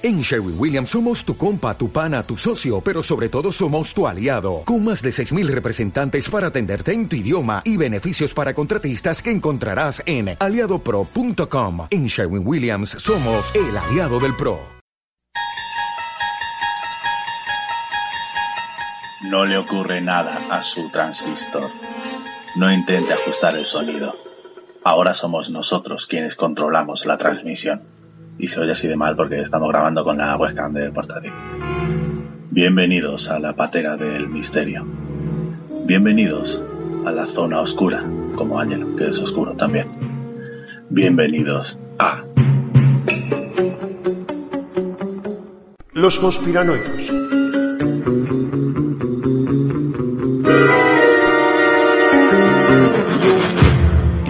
En Sherwin Williams somos tu compa, tu pana, tu socio, pero sobre todo somos tu aliado, con más de 6.000 representantes para atenderte en tu idioma y beneficios para contratistas que encontrarás en aliadopro.com. En Sherwin Williams somos el aliado del PRO. No le ocurre nada a su transistor. No intente ajustar el sonido. Ahora somos nosotros quienes controlamos la transmisión y se oye así de mal porque estamos grabando con la webcam del portátil. Bienvenidos a la patera del misterio. Bienvenidos a la zona oscura, como Ángel, que es oscuro también. Bienvenidos a... Los conspiranoicos.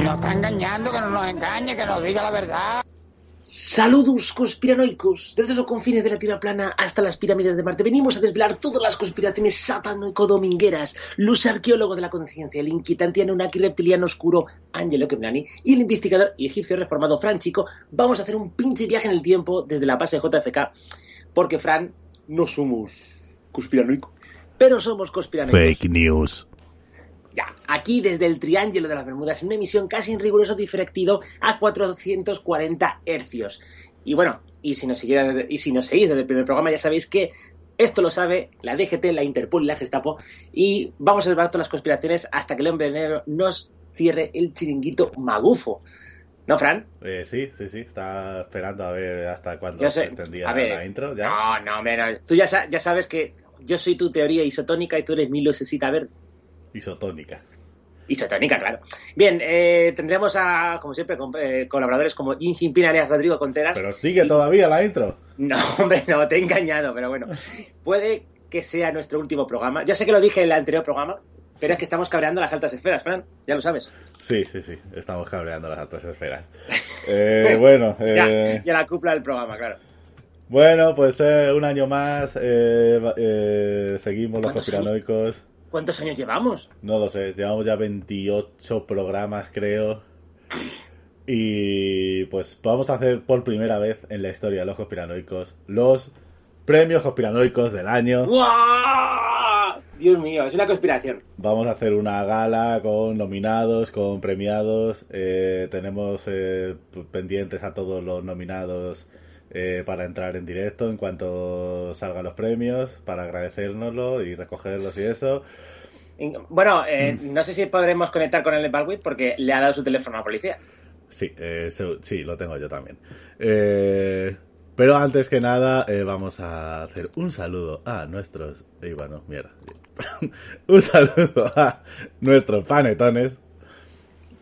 Nos está engañando, que no nos engañe, que nos diga la verdad. Saludos conspiranoicos. Desde los confines de la Tierra plana hasta las pirámides de Marte venimos a desvelar todas las conspiraciones satanoico-domingueras. Los arqueólogos de la conciencia, el inquietante Anunnaki reptiliano oscuro Angelo Kemnani y el investigador y egipcio reformado Fran Chico vamos a hacer un pinche viaje en el tiempo desde la base JFK porque Fran no somos conspiranoicos, pero somos conspiranoicos. Fake news. Ya, aquí desde el Triángulo de las Bermudas, en una emisión casi en riguroso diferido a 440 hercios. Y bueno, y si nos, siguiera, y si nos seguís desde el primer programa, ya sabéis que esto lo sabe la DGT, la Interpol y la Gestapo. Y vamos a todas las conspiraciones hasta que el hombre negro nos cierre el chiringuito magufo. ¿No, Fran? Eh, sí, sí, sí. Está esperando a ver hasta cuándo se extendía la intro. ¿ya? No, no, no. Tú ya sabes que yo soy tu teoría isotónica y tú eres mi lucecita verde. Isotónica. Isotónica, claro. Bien, eh, tendremos a, como siempre, com- eh, colaboradores como Jin Jinping, Arias Rodrigo Conteras. Pero sigue todavía la intro. No, hombre, no, te he engañado, pero bueno. Puede que sea nuestro último programa. Ya sé que lo dije en el anterior programa, pero es que estamos cabreando las altas esferas, Fran. Ya lo sabes. Sí, sí, sí. Estamos cabreando las altas esferas. Eh, bueno, Ya, eh, ya la cúpula del programa, claro. bueno, pues eh, un año más. eh, eh, seguimos los ¿Cuántos conspiranoicos. ¿Cuántos años llevamos? No lo sé, llevamos ya 28 programas, creo. Y pues vamos a hacer por primera vez en la historia de los conspiranoicos los premios conspiranoicos del año. ¡Guau! Dios mío, es una conspiración. Vamos a hacer una gala con nominados, con premiados. eh, tenemos eh, pendientes a todos los nominados eh, para entrar en directo en cuanto salgan los premios, para agradecérnoslo y recogerlos y eso. Bueno, eh, Mm. no sé si podremos conectar con el Baldwin porque le ha dado su teléfono a la policía. Sí, eh, sí, lo tengo yo también. Eh, pero antes que nada, eh, vamos a hacer un saludo a nuestros. Y bueno, mierda. un saludo a nuestros panetones.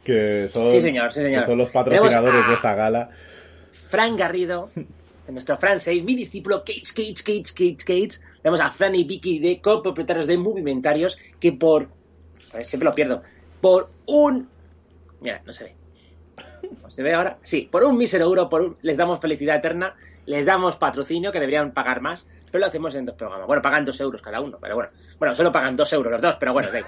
Que son, Sí, señor, sí, señor. que son los patrocinadores a- de esta gala. Fran Garrido, de nuestro Fran 6, mi discípulo Cage, Cage, Cage, Cage, Cage. Tenemos a Fran y Vicky de copropietarios de Movimentarios que por... a ver, siempre lo pierdo. Por un... Mira, no se ve. ¿No ¿Se ve ahora? Sí, por un mísero euro por un- les damos felicidad eterna, les damos patrocinio, que deberían pagar más, pero lo hacemos en dos programas. Bueno, pagan dos euros cada uno, pero bueno. Bueno, solo pagan dos euros los dos, pero bueno, da.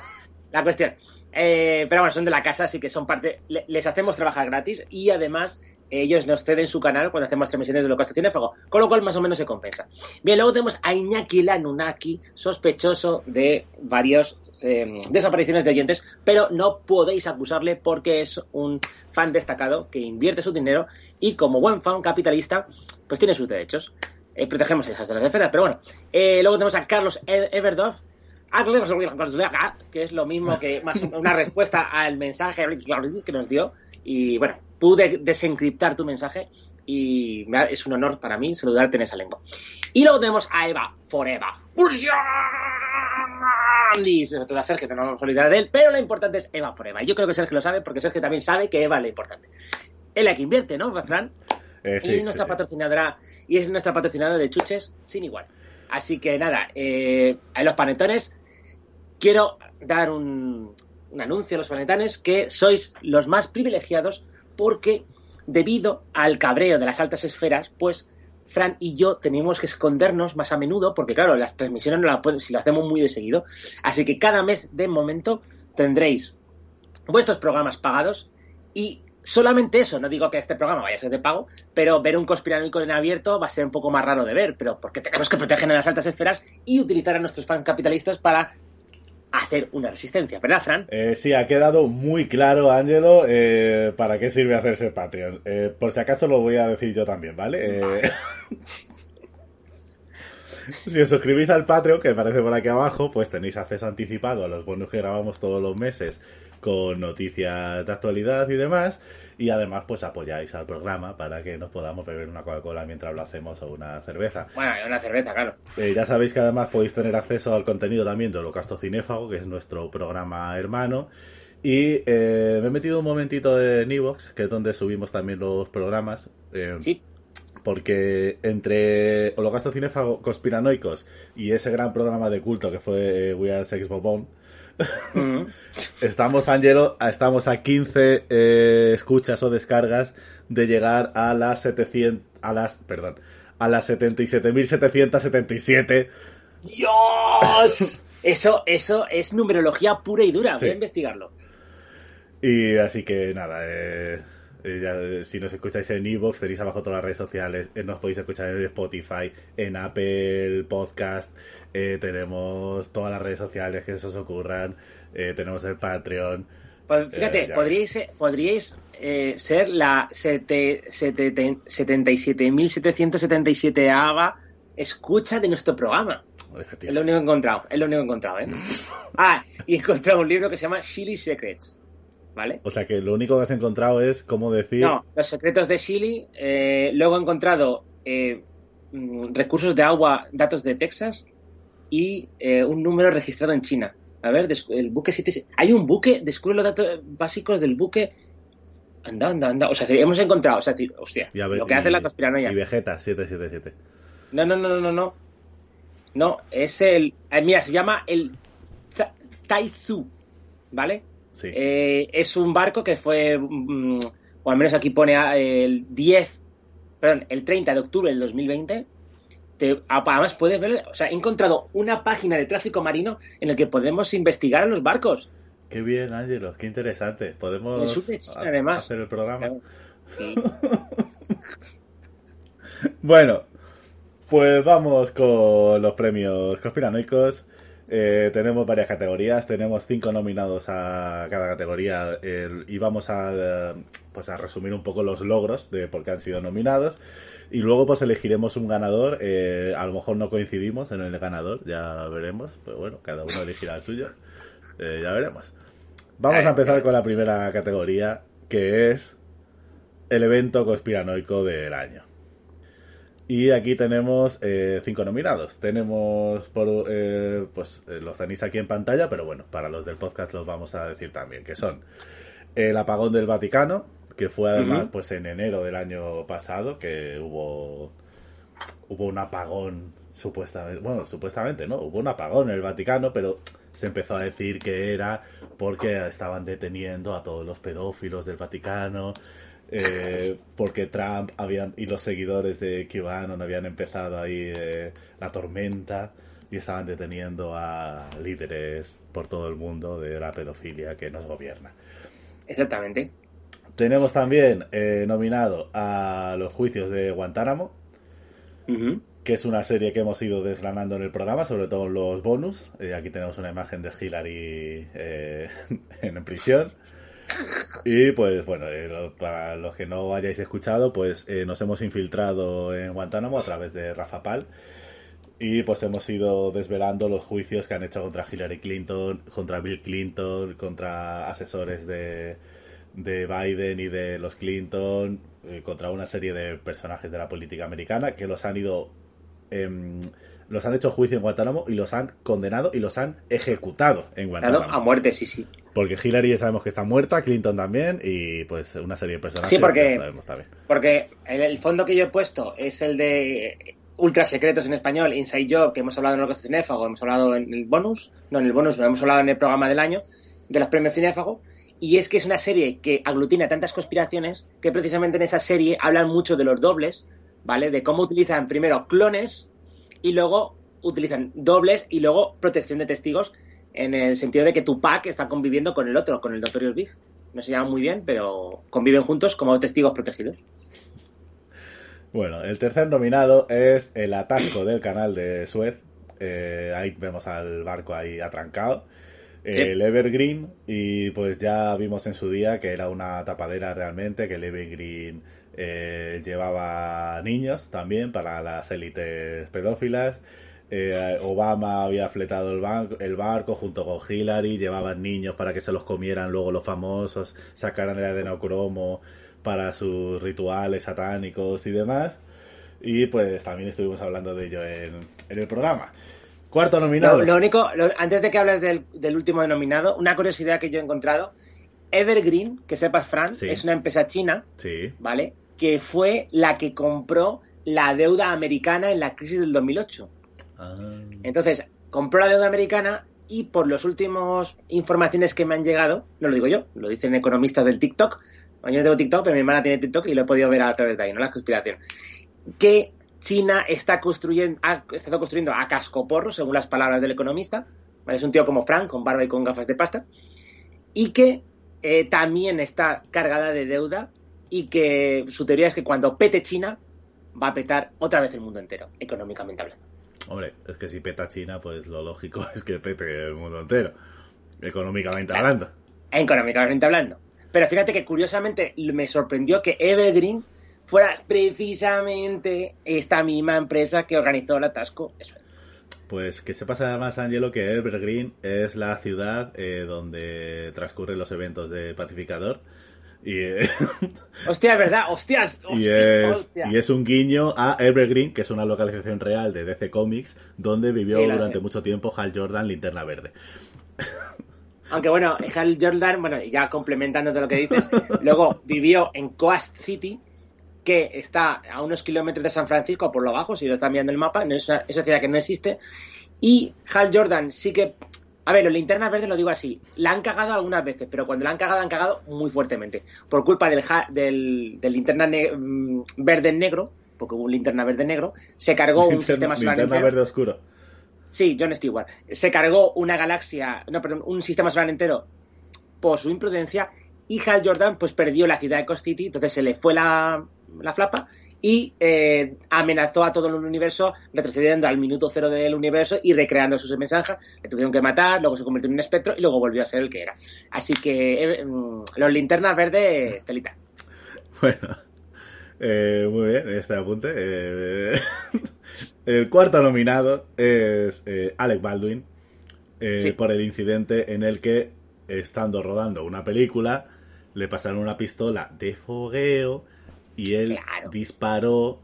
La cuestión. Eh, pero bueno, son de la casa, así que son parte. le- les hacemos trabajar gratis y además ellos nos ceden su canal cuando hacemos transmisiones de Holocausto Cinéfago, con lo cual más o menos se compensa. Bien, luego tenemos a Iñaki Lanunaki, sospechoso de varios eh, desapariciones de oyentes, pero no podéis acusarle porque es un fan destacado que invierte su dinero y como buen fan capitalista, pues tiene sus derechos. Eh, protegemos esas de las esferas, pero bueno. Eh, luego tenemos a Carlos E- Everdoff, que es lo mismo que más una respuesta al mensaje que nos dio. Y bueno, pude desencriptar tu mensaje y me ha- es un honor para mí saludarte en esa lengua. Y luego tenemos a Eva Forever. Y sobre todo a Sergio, que no nos vamos a olvidar de él, pero lo importante es Eva Forever. Yo creo que Sergio lo sabe porque Sergio también sabe que Eva es lo importante. Es la que invierte, ¿no, Fran? Eh, y sí, es nuestra sí, sí. patrocinadora y es nuestra patrocinadora de chuches sin igual. Así que nada, eh, a los panetones quiero dar un, un anuncio a los panetones que sois los más privilegiados porque debido al cabreo de las altas esferas, pues Fran y yo tenemos que escondernos más a menudo porque claro, las transmisiones no las pueden, si lo hacemos muy de seguido. Así que cada mes de momento tendréis vuestros programas pagados y solamente eso, no digo que este programa vaya a ser de pago, pero ver un conspiranoico en abierto va a ser un poco más raro de ver, pero porque tenemos que proteger a las altas esferas y utilizar a nuestros fans capitalistas para hacer una resistencia, ¿verdad, Fran? Eh, sí, ha quedado muy claro, Ángelo, eh, para qué sirve hacerse Patreon. Eh, por si acaso lo voy a decir yo también, ¿vale? Eh, si os suscribís al Patreon, que aparece por aquí abajo, pues tenéis acceso anticipado a los bonos que grabamos todos los meses con noticias de actualidad y demás. Y además, pues apoyáis al programa para que nos podamos beber una Coca-Cola mientras lo hacemos o una cerveza. Bueno, una cerveza, claro. Eh, ya sabéis que además podéis tener acceso al contenido también de Holocausto Cinéfago, que es nuestro programa hermano. Y eh, me he metido un momentito en Evox, que es donde subimos también los programas. eh, Sí, porque entre Holocausto Cinéfago, Conspiranoicos y ese gran programa de culto que fue eh, We Are Sex Bobón, estamos, Angelo, estamos a 15 eh, escuchas o descargas de llegar a las 700, a las, perdón, a las 77.777 ¡Dios! Eso, eso es numerología pura y dura. Voy a investigarlo. Y así que nada, eh, eh, ya, eh, si nos escucháis en Evox, tenéis abajo todas las redes sociales, eh, nos podéis escuchar en Spotify, en Apple Podcast, eh, tenemos todas las redes sociales que se os ocurran, tenemos el Patreon. Fíjate, podríais, ser- podríais ser la sete- setete- 77.777 ava escucha de nuestro programa. Es lo único que he encontrado, es lo único que he encontrado, ¿eh? Ah, y he encontrado un libro que se llama Chili Secrets, ¿vale? O sea que lo único que has encontrado es cómo decir... No, los secretos de Chile. eh, luego he encontrado eh, mm, recursos de agua, datos de Texas y eh, un número registrado en China. A ver, el buque 7... Hay un buque, descubre los datos básicos del buque. Anda, anda, anda. O sea, hemos encontrado, o sea, hostia, y ver- lo que y- hace la conspiranoia. Y Vegeta 777. No, no, no, no, no, no. Es el... eh, mira, se llama el Ta- Taizu, ¿vale? Sí. Eh, es un barco que fue, mm, o al menos aquí pone ah, el 10, perdón, el 30 de octubre del 2020. Te- además puedes ver, o sea, he encontrado una página de tráfico marino en la que podemos investigar a los barcos. Qué bien, Ángelo, qué interesante. Podemos China, además. hacer el programa. Sí. Bueno, pues vamos con los premios conspiranoicos. Eh, tenemos varias categorías, tenemos cinco nominados a cada categoría y vamos a, eh, pues a resumir un poco los logros de por qué han sido nominados y luego pues elegiremos un ganador. eh, a lo mejor no coincidimos en el ganador, ya veremos, pero bueno, cada uno elegirá el suyo, Eh, ya veremos. Vamos a empezar con la primera categoría que es el evento conspiranoico del año. Y aquí tenemos eh, cinco nominados. Tenemos, por, eh, pues eh, los tenéis aquí en pantalla, pero bueno, para los del podcast los vamos a decir también, que son el apagón del Vaticano, que fue además pues en enero del año pasado, que hubo, hubo un apagón supuestamente, bueno, supuestamente, ¿no? Hubo un apagón en el Vaticano, pero se empezó a decir que era porque estaban deteniendo a todos los pedófilos del Vaticano, eh, porque Trump habían, y los seguidores de QAnon habían empezado ahí eh, la tormenta y estaban deteniendo a líderes por todo el mundo de la pedofilia que nos gobierna. Exactamente. Tenemos también eh, nominado a los juicios de Guantánamo, que es una serie que hemos ido desgranando en el programa, sobre todo en los bonus. Eh, aquí tenemos una imagen de Hillary eh, en prisión. Y pues bueno, eh, para los que no hayáis escuchado, pues eh, nos hemos infiltrado en Guantánamo a través de Rafa Pal. Y pues hemos ido desvelando los juicios que han hecho contra Hillary Clinton, contra Bill Clinton, contra asesores de, de Biden y de los Clinton, eh, contra una serie de personajes de la política americana que los han ido em, los han hecho juicio en Guantánamo y los han condenado y los han ejecutado en Claro, Guantánamo. a muerte, sí, sí. Porque Hillary ya sabemos que está muerta, Clinton también, y pues una serie de personajes Sí, porque- sabemos también. Porque el, el fondo que yo he puesto es el de ultra secretos en español, Inside Job, que hemos hablado en el Cinéfago, hemos hablado en el bonus, no en el bonus, lo hemos hablado en el programa del año, de los premios Cinéfago, y es que es una serie que aglutina tantas conspiraciones que precisamente en esa serie hablan mucho de los dobles, ¿vale? De cómo utilizan primero clones y luego utilizan dobles y luego protección de testigos en el sentido de que Tupac está conviviendo con el otro, con el Notorious Big. no se llevan muy bien, pero conviven juntos como testigos protegidos. Bueno, el tercer nominado es el atasco del canal de Suez. Eh, ahí vemos al barco ahí atrancado. Sí. El Evergreen, y pues ya vimos en su día que era una tapadera realmente, que el Evergreen eh, llevaba niños también para las élites pedófilas. Eh, Obama había fletado el, ban- el barco junto con Hillary, llevaban niños para que se los comieran luego los famosos, sacaran el adenocromo para sus rituales satánicos y demás. Y pues también estuvimos hablando de ello en, en el programa. Cuarto nominado. Lo, lo único, lo- antes de que hables del, del último denominado, una curiosidad que yo he encontrado. Evergreen, que sepas, Fran, Sí. es una empresa china, Sí. ¿vale? Que fue la que compró la deuda americana en la crisis del 2008. Ah. Entonces, compró la deuda americana y por las últimas informaciones que me han llegado, no lo digo yo, lo dicen economistas del TikTok. Yo no tengo TikTok, pero mi hermana tiene TikTok y lo he podido ver a través de ahí, ¿no? La conspiración. Que China está construyendo, ha estado construyendo a cascoporro, según las palabras del economista. Es un tío como Frank, con barba y con gafas de pasta. Y que eh, también está cargada de deuda y que su teoría es que cuando pete China va a petar otra vez el mundo entero, económicamente hablando. Hombre, es que si peta China, pues lo lógico es que pete el mundo entero. Económicamente Claro. hablando. económicamente hablando. Pero fíjate que curiosamente me sorprendió que Evergreen fuera precisamente esta misma empresa que organizó el atasco. Eso es. Pues que sepas además, Angelo, que Evergreen es la ciudad eh, donde transcurren los eventos de Pacificador. Y, eh, Hostia, es verdad, hostias, y, hostia, es, hostia. y es un guiño a Evergreen, que es una localización real de DC Comics, donde vivió Sí, durante mucho tiempo Hal Jordan, Linterna Verde. Aunque bueno, Hal Jordan, bueno, ya complementando de lo que dices, luego vivió en Coast City, que está a unos kilómetros de San Francisco por lo bajo, si lo están viendo el mapa, no es una, esa ciudad que no existe. Y Hal Jordan sí que. A ver, los linternas verdes lo digo así, la han cagado algunas veces, pero cuando la han cagado, la han cagado muy fuertemente. Por culpa del, ja- del, del linterna ne- mm, verde negro, porque hubo un linterna verde negro, se cargó un Linterna- sistema solar Linterna entero. Verde Oscuro. Sí, John Stewart. Se cargó una galaxia, no, perdón, un sistema solar entero por su imprudencia y Hal Jordan pues perdió la ciudad de Coast City, entonces se le fue la, la flapa y eh, amenazó a todo el universo retrocediendo al minuto cero del universo y recreando sus mensajes. Le tuvieron que matar, luego se convirtió en un espectro y luego volvió a ser el que era. Así que eh, mm, los linternas verdes, Estelita. Bueno, eh, muy bien, este apunte. el cuarto nominado es Alec Baldwin Sí. por el incidente en el que, estando rodando una película, le pasaron una pistola de fogueo y él Claro. disparó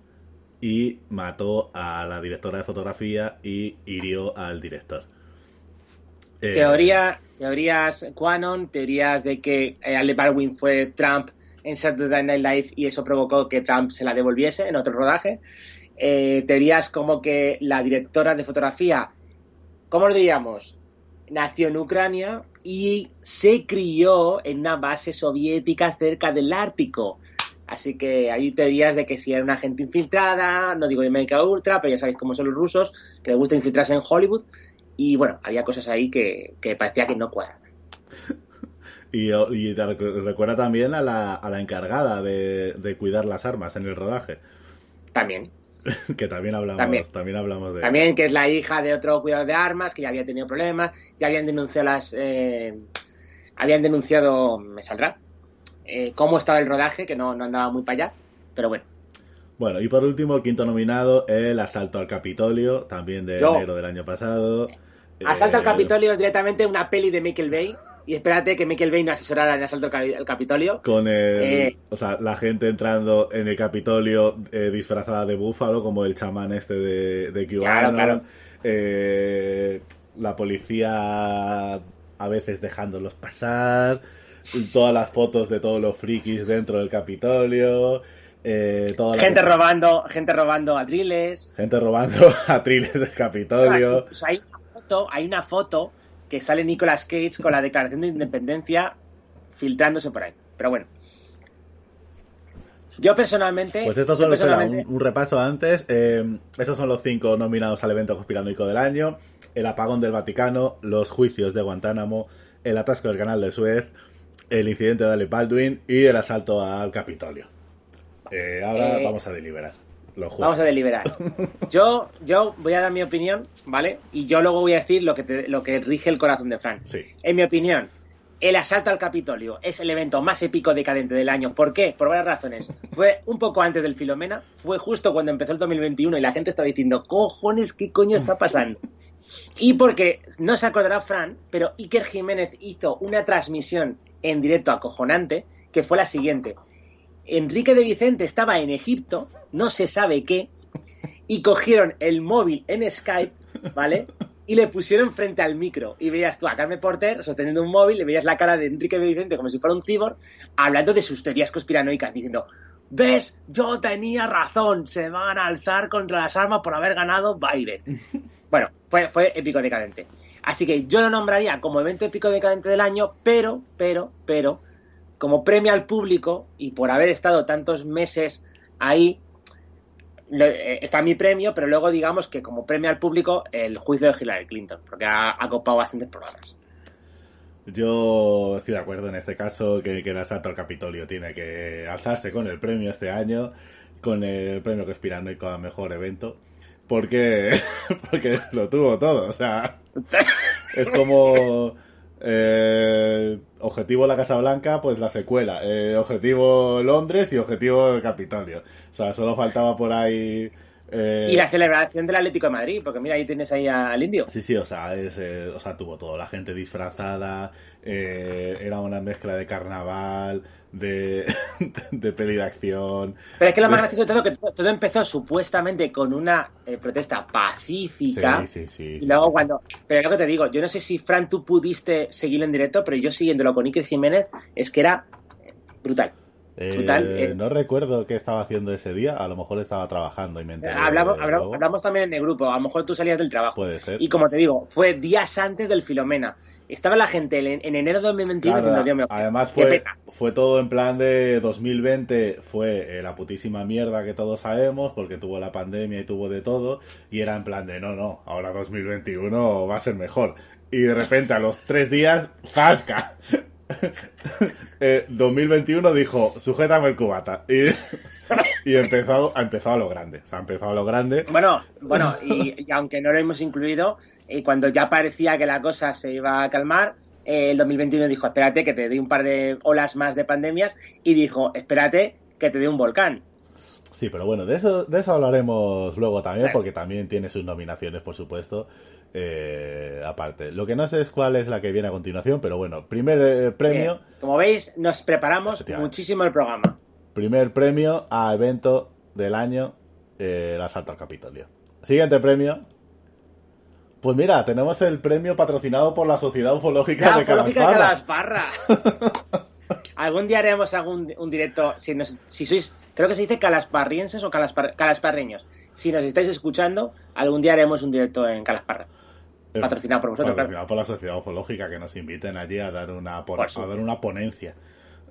y mató a la directora de fotografía y hirió al director. Eh, Teoría, teorías Quanon, teorías de que eh, Alec Baldwin fue Trump en Saturday Night Live y eso provocó que Trump se la devolviese en otro rodaje. Eh, teorías como que la directora de fotografía, ¿cómo lo diríamos? Nació en Ucrania y se crió en una base soviética cerca del Ártico. Así que hay teorías de que si era una gente infiltrada, no digo de América Ultra, pero ya sabéis cómo son los rusos, que les gusta infiltrarse en Hollywood. Y bueno, había cosas ahí que, que parecía que no cuadran. Y, y te recu- recuerda también a la, a la encargada de, de cuidar las armas en el rodaje. También. que también hablamos, También. también. hablamos de También que es la hija de otro cuidador de armas, que ya había tenido problemas, ya habían denunciado las... eh, habían denunciado, me saldrá, eh, cómo estaba el rodaje, que no, no andaba muy para allá, pero bueno. Bueno, y por último, el quinto nominado, el asalto al Capitolio, también de Yo. enero del año pasado. Asalto al Eh, Capitolio es directamente una peli de Michael Bay, y espérate que Michael Bay no asesorara en Asalto al Capi- al Capitolio. Con el, Eh. o sea, la gente entrando en el Capitolio eh, disfrazada de búfalo, como el chamán este de, de. Claro, claro. Eh, la policía a veces dejándolos pasar. Todas las fotos de todos los frikis dentro del Capitolio. eh, toda la Gente cosa- robando, gente robando atriles. Gente robando atriles del Capitolio. Hay una foto, hay una foto que sale Nicolas Cage con la declaración de independencia filtrándose por ahí. Pero bueno. Yo personalmente. Pues esto yo solo espera, personalmente- un, un repaso antes. Eh, esos son los cinco nominados al evento conspiranoico del año. El apagón del Vaticano, los juicios de Guantánamo, el atasco del canal de Suez, el incidente de Alec Baldwin y el asalto al Capitolio. Eh, ahora Eh, vamos a deliberar. Jueces. Vamos a deliberar. Yo, yo voy a dar mi opinión, ¿vale? Y yo luego voy a decir lo que, te- lo que rige el corazón de Fran. Sí. En mi opinión, el asalto al Capitolio es el evento más épico decadente del año. ¿Por qué? Por varias razones. Fue un poco antes del Filomena, fue justo cuando empezó el 2021 y la gente estaba diciendo, cojones, ¿qué coño está pasando? Y porque no se acordará Fran, pero Iker Jiménez hizo una transmisión en directo acojonante que fue la siguiente. Enrique de Vicente estaba en Egipto, no se sabe qué, y cogieron el móvil en Skype, ¿vale? Y le pusieron frente al micro. Y veías tú a Carmen Porter sosteniendo un móvil, y veías la cara de Enrique de Vicente como si fuera un cibor, hablando de sus teorías conspiranoicas, diciendo, ¿ves? Yo tenía razón, se van a alzar contra las armas por haber ganado Biden. Bueno, fue, fue épico decadente. Así que yo lo nombraría como evento épico decadente del año, pero, pero, pero, como premio al público y por haber estado tantos meses ahí, eh, está mi premio, pero luego digamos que como premio al público el juicio de Hillary Clinton, porque ha, ha copado bastantes programas. Yo estoy de acuerdo en este caso que, que el asalto al Capitolio tiene que alzarse con el premio este año, con el premio conspiranoico a mejor evento, porque, porque lo tuvo todo. O sea, es como eh, objetivo la Casa Blanca, pues la secuela. Eh, objetivo Londres y objetivo el Capitolio. O sea, solo faltaba por ahí. eh, Y la celebración del Atlético de Madrid, porque mira, ahí tienes ahí al indio. Sí, sí, o sea, es, eh, o sea, tuvo todo, la gente disfrazada, eh, era una mezcla de carnaval, de, de peli de acción. Pero es que lo más de- gracioso de todo que todo, todo empezó supuestamente con una eh, protesta pacífica. Sí, sí, sí. Y luego cuando... Pero es lo que te digo, yo no sé si Fran tú pudiste seguirlo en directo, pero yo siguiéndolo con Iker Jiménez es que era eh, brutal. Eh, total, eh. No recuerdo qué estaba haciendo ese día, a lo mejor estaba trabajando y me enteré Hablamos, hablamos, hablamos también en el grupo, a lo mejor tú salías del trabajo. Puede ser. Y como te digo, fue días antes del Filomena. Estaba la gente en, en enero de 2021 Claro, diciendo, además fue, fue todo en plan de 2020, fue eh, la putísima mierda que todos sabemos, porque tuvo la pandemia y tuvo de todo, y era en plan de no, no, ahora 2021 va a ser mejor. Y de repente a los tres días, ¡zasca! Eh, 2021 dijo, sujétame el cubata. Y, y empezó, ha empezado a lo grande. O sea, ha empezado a lo grande. Bueno, bueno, y, y aunque no lo hemos incluido, eh, cuando ya parecía que la cosa se iba a calmar, eh, el 2021 dijo, espérate que te doy un par de olas más de pandemias, y dijo, espérate que te dé un volcán. Sí, pero bueno, de eso, de eso hablaremos luego también, porque también tiene sus nominaciones, por supuesto, eh, aparte. Lo que no sé es cuál es la que viene a continuación, pero bueno, primer eh, premio, Bien. Como veis, nos preparamos muchísimo el programa. primer premio a evento del año, el asalto al Capitolio. Siguiente premio. Pues mira, tenemos el premio patrocinado por la Sociedad Ufológica La de Calasparra. Calasparra. Algún día haremos algún un directo, si, nos, si sois, creo que se dice calasparrienses o calaspar- calasparreños. Si nos estáis escuchando, algún día haremos un directo en Calasparra. Eh, Patrocinado por vosotros, patrocinado por la Sociedad Ufológica, que nos inviten allí a dar una, Por su- a dar una ponencia.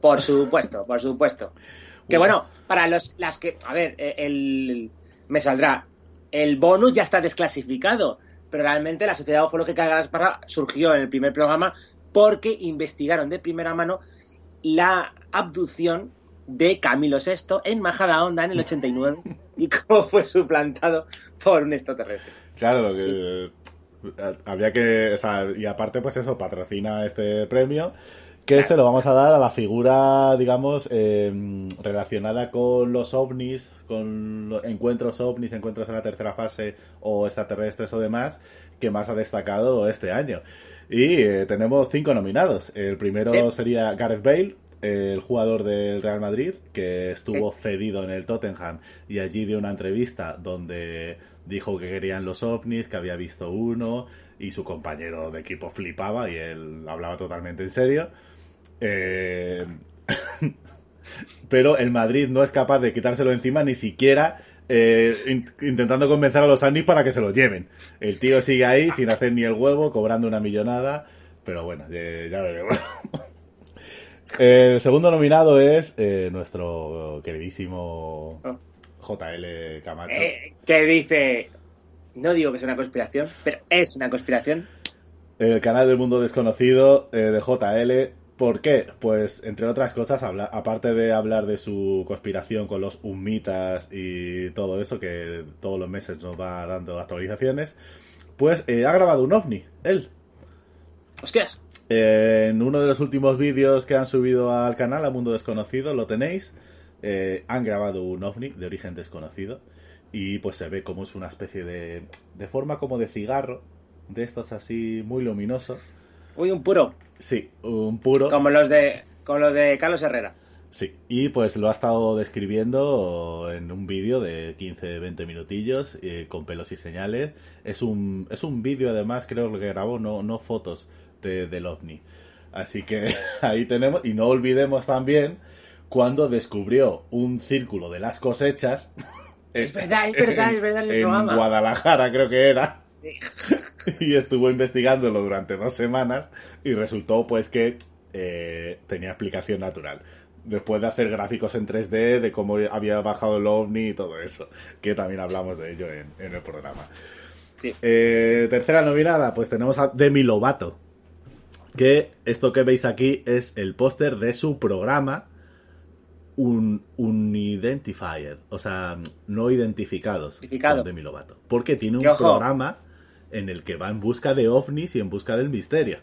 Por supuesto, por supuesto. Que bueno, para los las que, a ver, eh, el me saldrá el bonus ya está desclasificado, pero realmente la Sociedad Ufológica de Galasparra surgió en el primer programa porque investigaron de primera mano la abducción de Camilo VI en Majada Honda en el 89 y cómo fue suplantado por un extraterrestre. Claro, lo que había que, o sea, y aparte pues eso, patrocina este premio, que se lo vamos a dar a la figura, digamos, eh, relacionada con los ovnis, con los encuentros ovnis, encuentros en la tercera fase o extraterrestres o demás, que más ha destacado este año. Y eh, tenemos cinco nominados. El primero Sí. sería Gareth Bale, el jugador del Real Madrid, que estuvo cedido en el Tottenham y allí dio una entrevista donde dijo que querían los ovnis, que había visto uno y su compañero de equipo flipaba y él hablaba totalmente en serio. Eh, pero el Madrid no es capaz de quitárselo encima ni siquiera eh, in- intentando convencer a los Anis para que se lo lleven. El tío sigue ahí sin hacer ni el huevo, cobrando una millonada, pero bueno, ya, ya veremos. El segundo nominado es eh, nuestro queridísimo JL Camacho. Que dice, no digo que es una conspiración, pero es una conspiración. El canal del mundo desconocido de JL ¿Por qué? Pues, entre otras cosas, habla- aparte de hablar de su conspiración con los humitas y todo eso, que todos los meses nos va dando actualizaciones, pues eh, ha grabado un ovni, él. Hostias. Eh, en uno de los últimos vídeos que han subido al canal, a Mundo Desconocido, lo tenéis. eh, han grabado un ovni de origen desconocido y pues se ve como es una especie de, de forma como de cigarro, de estos así muy luminoso. Uy, un puro. Sí, un puro. Como los de, como los de Carlos Herrera. Sí, y pues lo ha estado describiendo en un vídeo de 15-20 minutillos eh, con pelos y señales. Es un, es un vídeo además, creo que grabó, no, no fotos de- del ovni. Así que ahí tenemos, y no olvidemos también cuando descubrió un círculo de las cosechas. Es verdad, es verdad, es verdad, en el en programa. Guadalajara creo que era. y estuvo investigándolo durante dos semanas y resultó pues que eh, tenía explicación natural. Después de hacer gráficos en 3D de cómo había bajado el ovni y todo eso, que también hablamos de ello en, en el programa. Sí. Eh, tercera nominada, pues tenemos a Demi Lovato. Que esto que veis aquí es el póster de su programa un unidentified, o sea, no identificados Identificado. con Demi Lovato. Porque tiene un ojo. programa en el que va en busca de ovnis y en busca del misterio.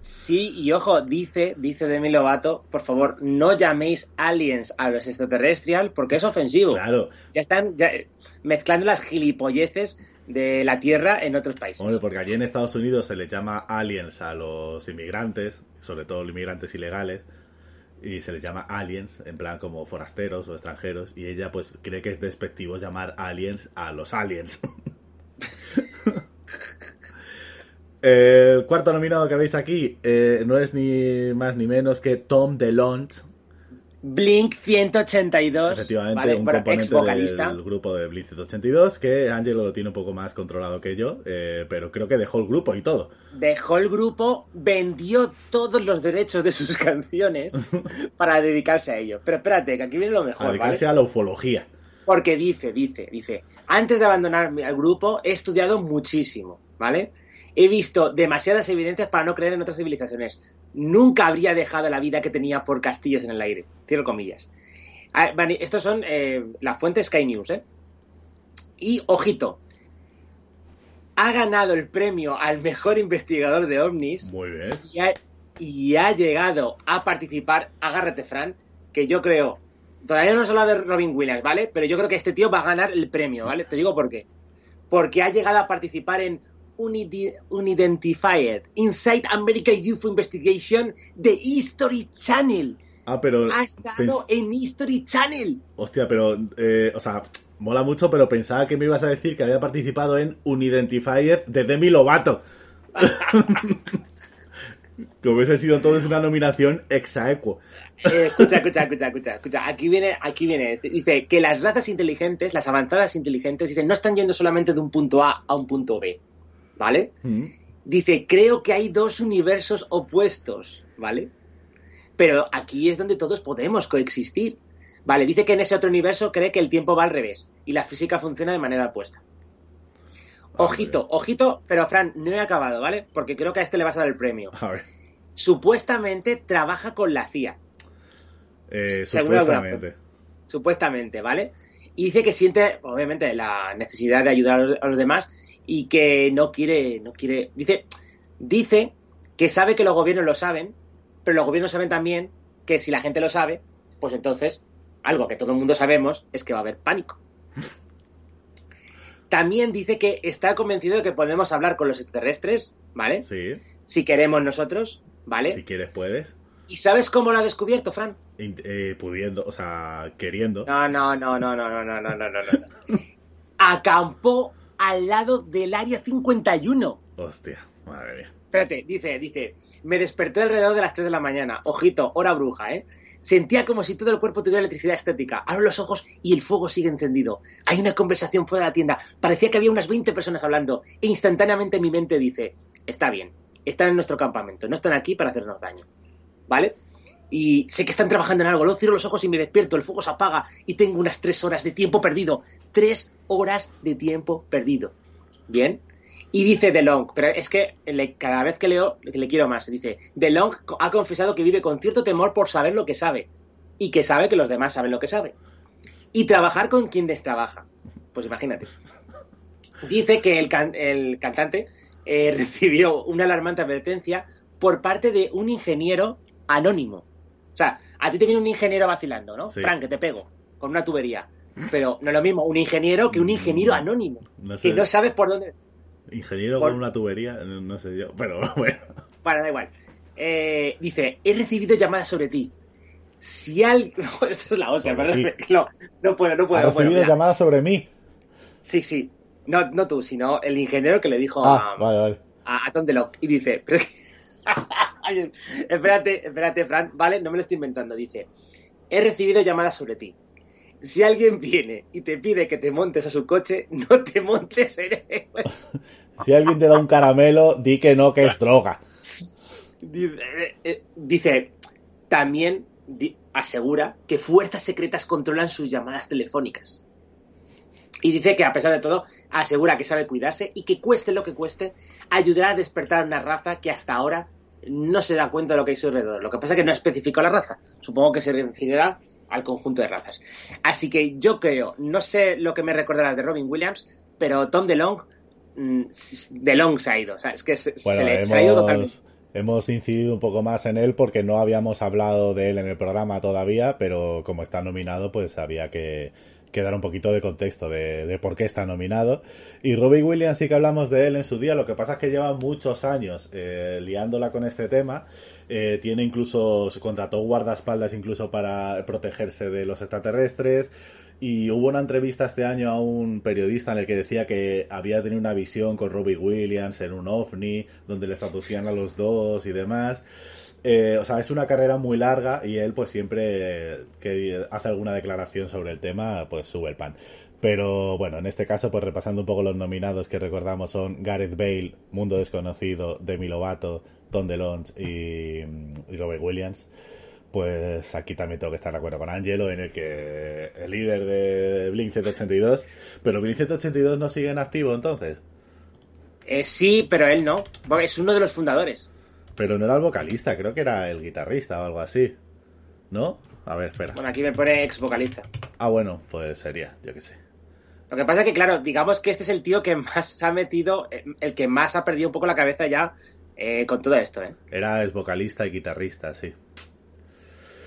Sí, y ojo, dice, dice Demi Lovato, por favor, no llaméis aliens a los extraterrestrial porque es ofensivo. Claro, Ya están ya, mezclando las gilipolleces de la Tierra en otros países. hombre, porque allí en Estados Unidos se les llama aliens a los inmigrantes, sobre todo los inmigrantes ilegales, y se les llama aliens, en plan como forasteros o extranjeros, y ella pues cree que es despectivo llamar aliens a los aliens. El cuarto nominado que veis aquí eh, no es ni más ni menos que Tom DeLonge, Blink 182, efectivamente ¿vale? un componente del grupo de Blink 182, que Angelo lo tiene un poco más controlado que yo, eh, pero creo que dejó el grupo y todo. Dejó el grupo, vendió todos los derechos de sus canciones para dedicarse a ello. Pero espérate, que aquí viene lo A mejor, ¿vale? dedicarse a la ufología. Porque dice, dice, dice, antes de abandonar al grupo he estudiado muchísimo, ¿vale? He visto demasiadas evidencias para no creer en otras civilizaciones. Nunca habría dejado la vida que tenía por castillos en el aire. Cierro comillas. Ah, estos son eh, las fuentes Sky News, ¿eh? Y, ojito, ha ganado el premio al mejor investigador de ovnis Muy bien. y ha, y ha llegado a participar, agárrate Fran, que yo creo, todavía no hemos hablado de Robin Williams, ¿vale? Pero yo creo que este tío va a ganar el premio, ¿vale? Te digo por qué. Porque ha llegado a participar en Unidentified, Inside America UFO Investigation de History Channel. Ah, pero... Ha estado en History Channel. Hostia, pero... eh, o sea, mola mucho, pero pensaba que me ibas a decir que había participado en Unidentifier de Demi Lovato. que hubiese sido entonces una nominación exaequo. Eh, escucha, escucha, escucha, escucha, escucha. Aquí viene, aquí viene. Dice que las razas inteligentes, las avanzadas inteligentes, dicen, no están yendo solamente de un punto A a un punto B. ¿Vale? Mm. Dice, creo que hay dos universos opuestos, ¿vale? Pero aquí es donde todos podemos coexistir. Vale, dice que en ese otro universo cree que el tiempo va al revés y la física funciona de manera opuesta. Ojito, ojito, pero Fran, no he acabado, ¿vale? Porque creo que a este le vas a dar el premio. A ver. Supuestamente trabaja con la CIA, Eh, supuestamente. supuestamente, ¿vale? Y dice que siente, obviamente, la necesidad de ayudar a los, a los demás y que no quiere, no quiere, dice, dice que sabe que los gobiernos lo saben, pero los gobiernos saben también que si la gente lo sabe, pues entonces algo que todo el mundo sabemos es que va a haber pánico. También dice que está convencido de que podemos hablar con los extraterrestres, ¿vale? Sí. Si queremos nosotros, ¿vale? Si quieres, puedes. ¿Y sabes cómo lo ha descubierto, Fran? Eh, pudiendo, o sea, queriendo. No, no, no, no, no, no, no, no, no, no. no. Acampó al lado del área 51. Hostia, madre mía. Espérate, dice, dice, me desperté alrededor de las 3 de la mañana. Ojito, hora bruja, ¿eh? Sentía como si todo el cuerpo tuviera electricidad estética. Abro los ojos y el fuego sigue encendido. Hay una conversación fuera de la tienda. Parecía que había unas 20 personas hablando. E instantáneamente mi mente dice, está bien, están en nuestro campamento, no están aquí para hacernos daño. ¿Vale? Y sé que están trabajando en algo. Luego cierro los ojos y me despierto, el fuego se apaga y tengo unas 3 horas de tiempo perdido. 3 horas de tiempo perdido. Bien. Y dice DeLong, pero es que cada vez que leo le quiero más. Dice, DeLong ha confesado que vive con cierto temor por saber lo que sabe y que sabe que los demás saben lo que sabe. Y trabajar con quien destrabaja. Pues imagínate. Dice que el, can- el cantante eh, recibió una alarmante advertencia por parte de un ingeniero anónimo. O sea, a ti te viene un ingeniero vacilando, ¿no? Sí. Frank, que te pego con una tubería. Pero no es lo mismo un ingeniero que un ingeniero anónimo. No sé. Que no sabes por dónde. Ingeniero Por- con una tubería, no no sé yo, pero bueno. Bueno, da igual. Eh, dice, he recibido llamadas sobre ti. Si alguien... Esto es la Sobre ¿verdad? No, no puedo, no puedo. No puedo. recibido llamadas sobre mí. Sí, sí. No, no tú, sino el ingeniero que le dijo Ah, a, vale, vale. a, a Tom DeLonge. Y dice, pero Ay, espérate, espérate, Fran, vale, no me lo estoy inventando. Dice, he recibido llamadas sobre ti. Si alguien viene y te pide que te montes a su coche, no te montes en él. Si alguien te da un caramelo, di que no, que es droga. Dice, eh, eh, dice, también di- asegura que fuerzas secretas controlan sus llamadas telefónicas. Y dice que a pesar de todo, asegura que sabe cuidarse y que cueste lo que cueste, ayudará a despertar a una raza que hasta ahora no se da cuenta de lo que hay a su alrededor. Lo que pasa es que no especificó la raza. Supongo que se referirá al conjunto de razas. Así que yo creo, no sé lo que me recordarás de Robin Williams, pero Tom DeLong, mm, DeLong se ha ido. O sea, es que se, Bueno, se le se ha ido totalmente. hemos, hemos incidido un poco más en él porque no habíamos hablado de él en el programa todavía, pero como está nominado, pues había que, que dar un poquito de contexto de, de por qué está nominado. Y Robbie Williams sí que hablamos de él en su día, lo que pasa es que lleva muchos años eh, liándola con este tema. Eh, tiene incluso, se contrató guardaespaldas incluso para protegerse de los extraterrestres. Y hubo una entrevista este año a un periodista en el que decía que había tenido una visión con Robbie Williams en un ovni, donde les traducían a los dos y demás. Eh, o sea, es una carrera muy larga y él pues siempre que hace alguna declaración sobre el tema, pues sube el pan. Pero bueno, en este caso, pues repasando un poco los nominados que recordamos son Gareth Bale, Mundo Desconocido, Demi Lovato, Tom DeLonge y, Robert Williams. Pues aquí también tengo que estar de acuerdo con Angelo en el que el líder de Blink 182, pero Blink 182 no sigue en activo entonces, Eh, sí, pero él no. porque Es uno de los fundadores. Pero no era el vocalista, creo que era el guitarrista o algo así, ¿no? A ver, espera. Bueno, aquí me pone ex vocalista. Ah, bueno, pues sería, yo qué sé. Lo que pasa es que, claro, digamos que este es el tío que más se ha metido, eh, el que más ha perdido un poco la cabeza ya eh, con todo esto, ¿eh? Era es vocalista y guitarrista, sí.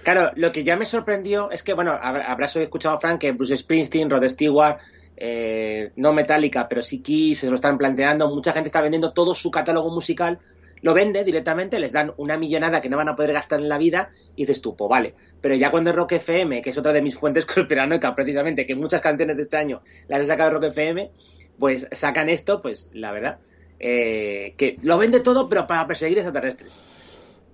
Claro, lo que ya me sorprendió es que, bueno, hab- habrás escuchado, Frank, que Bruce Springsteen, Rod Stewart, eh, no Metallica, pero sí Kiss, se lo están planteando, mucha gente está vendiendo todo su catálogo musical, lo vende directamente, les dan una millonada que no van a poder gastar en la vida, y dices tú, pues vale. Pero ya cuando es Rock FM, que es otra de mis fuentes conspiranoicas, precisamente, que muchas canciones de este año las he sacado Rock FM, pues sacan esto, pues la verdad, eh, que lo vende todo, pero para perseguir extraterrestres.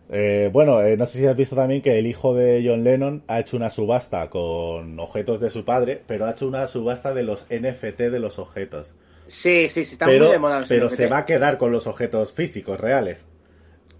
Eh, bueno, eh, no sé si has visto también que el hijo de John Lennon ha hecho una subasta con objetos de su padre, pero ha hecho una subasta de los NFT de los objetos. Sí, sí, sí, está pero muy de moda los pero NFT. se va a quedar con los objetos físicos reales.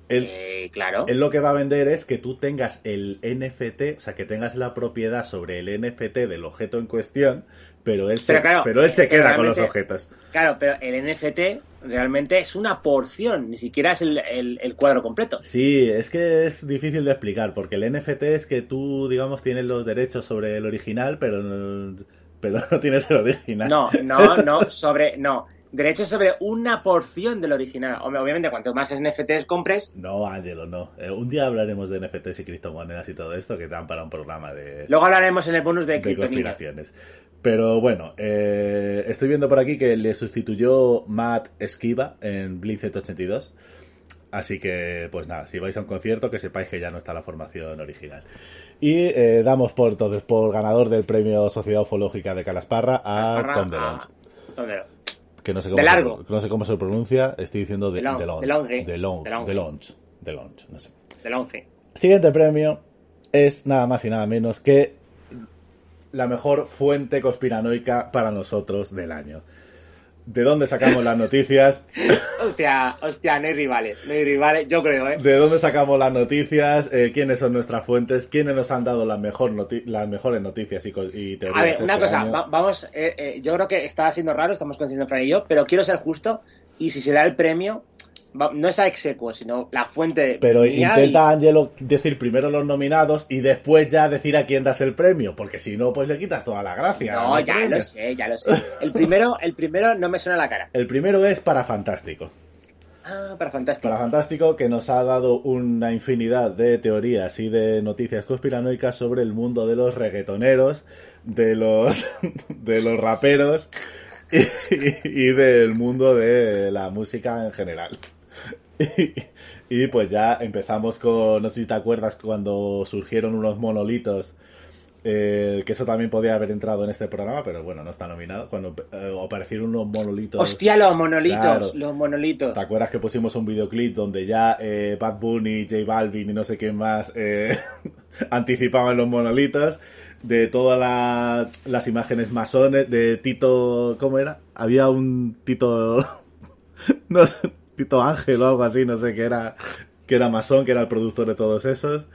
Él, Eh, claro. él lo que va a vender es que tú tengas el NFT, o sea, que tengas la propiedad sobre el NFT del objeto en cuestión, pero él se, claro, pero él se queda con los objetos. Claro, pero el NFT realmente es una porción, ni siquiera es el, el- el cuadro completo. Sí, es que es difícil de explicar, porque el NFT es que tú, digamos, tienes los derechos sobre el original, pero no, pero no tienes el original. No, no, no, sobre, no. Derechos sobre una porción del original. Obviamente, cuanto más NFTs compres, No, Ángelo, no. Eh, un día hablaremos de NFTs y criptomonedas y todo esto, que dan para un programa de, luego hablaremos en el bonus de conspiraciones. Pero bueno, eh, estoy viendo por aquí que le sustituyó Matt Esquiva en Blink 182. Así que, pues nada, si vais a un concierto, que sepáis que ya no está la formación original. Y eh, damos por entonces por ganador del premio Sociedad Ufológica de Calasparra a Tom DeLonge. Tom DeLonge. Que no sé De cómo, largo. Se, no sé cómo se pronuncia, estoy diciendo de, DeLonge. DeLonge. DeLonge. DeLonge, no sé. DeLonge. Siguiente premio es nada más y nada menos que la mejor fuente conspiranoica para nosotros del año. ¿De dónde sacamos las noticias? Hostia, hostia, no hay rivales. No hay rivales, yo creo, ¿eh? ¿De dónde sacamos las noticias? Eh, ¿Quiénes son nuestras fuentes? ¿Quiénes nos han dado las, mejor noti- las mejores noticias y, y teorías? A ver, una este cosa, va- vamos, eh, eh, yo creo que está siendo raro, estamos coincidiendo Fran y yo, pero quiero ser justo. y si se da el premio, no es a execuo, sino la fuente. Pero intenta Angelo decir primero los nominados y después ya decir a quién das el premio, porque si no, pues le quitas toda la gracia. No, ya premio. lo sé, ya lo sé. El primero, el primero no me suena la cara. El primero es para Fantástico. Ah, pero fantástico. Para Fantástico, que nos ha dado una infinidad de teorías y de noticias conspiranoicas sobre el mundo de los reggaetoneros, de los, de los raperos y, y del mundo de la música en general. Y, y pues ya empezamos con, no sé si te acuerdas cuando surgieron unos monolitos, eh, que eso también podía haber entrado en este programa, pero bueno, no está nominado, cuando eh, aparecieron unos monolitos. Hostia, los monolitos, Claro. los monolitos. ¿Te acuerdas que pusimos un videoclip donde ya eh, Bad Bunny, J Balvin y no sé quién más eh, anticipaban los monolitos? De todas la- las imágenes masones, de Tito. ¿Cómo era? Había un Tito. No sé, Tito Ángel o algo así, no sé qué era. Que era masón, que era el productor de todos esos.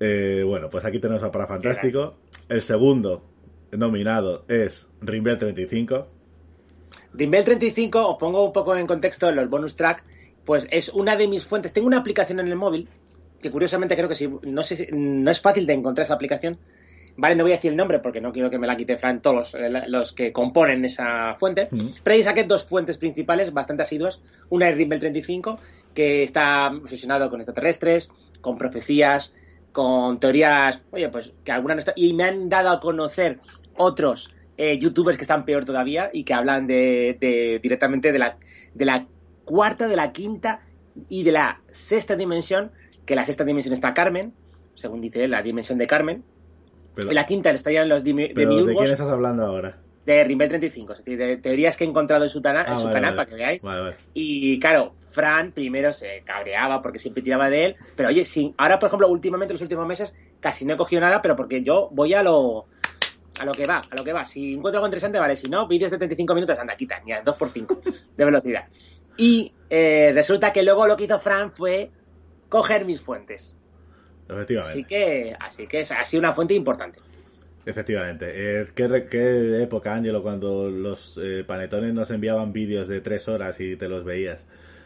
Eh, bueno, pues aquí tenemos a Para Fantástico. El segundo nominado es Rimbel 35. Rimbel 35, os pongo un poco en contexto los bonus track, pues es una de mis fuentes. Tengo una aplicación en el móvil, que curiosamente creo que si, no sé si, no es fácil de encontrar esa aplicación. Vale, no voy a decir el nombre porque no quiero que me la quite Fran todos los, los que componen esa fuente. Mm. Pero ahí saqué dos fuentes principales bastante asiduas. Una es Rimbel 35, que está obsesionado con extraterrestres, con profecías, con teorías, oye, pues que alguna no está. Y me han dado a conocer otros eh, youtubers que están peor todavía y que hablan de, de- directamente de la, de la cuarta, de la quinta y de la sexta dimensión, que la sexta dimensión está Carmen, según dice él, la dimensión de Carmen. Pero, En la quinta estarían los dimi- pero ¿de demiurgos quién estás hablando ahora? de Rimbel 35, es decir, de teorías que he encontrado en su, tana- en Ah, su vale, canal vale. para que veáis. Vale. Y claro, Fran primero se cabreaba porque siempre tiraba de él, pero oye, sí, ahora por ejemplo, últimamente, los últimos meses, casi no he cogido nada, pero porque yo voy a lo a lo que va, a lo que va. Si encuentro algo interesante, vale, si no, vídeos de 35 minutos, anda, quita, ni a 2x5 de velocidad. Y eh, resulta que luego lo que hizo Fran fue coger mis fuentes. Efectivamente. Así que, así que es- ha sido una fuente importante. Efectivamente. Eh, ¿qué, qué época, Ángelo, cuando los eh, panetones nos enviaban vídeos de tres horas y te los veías?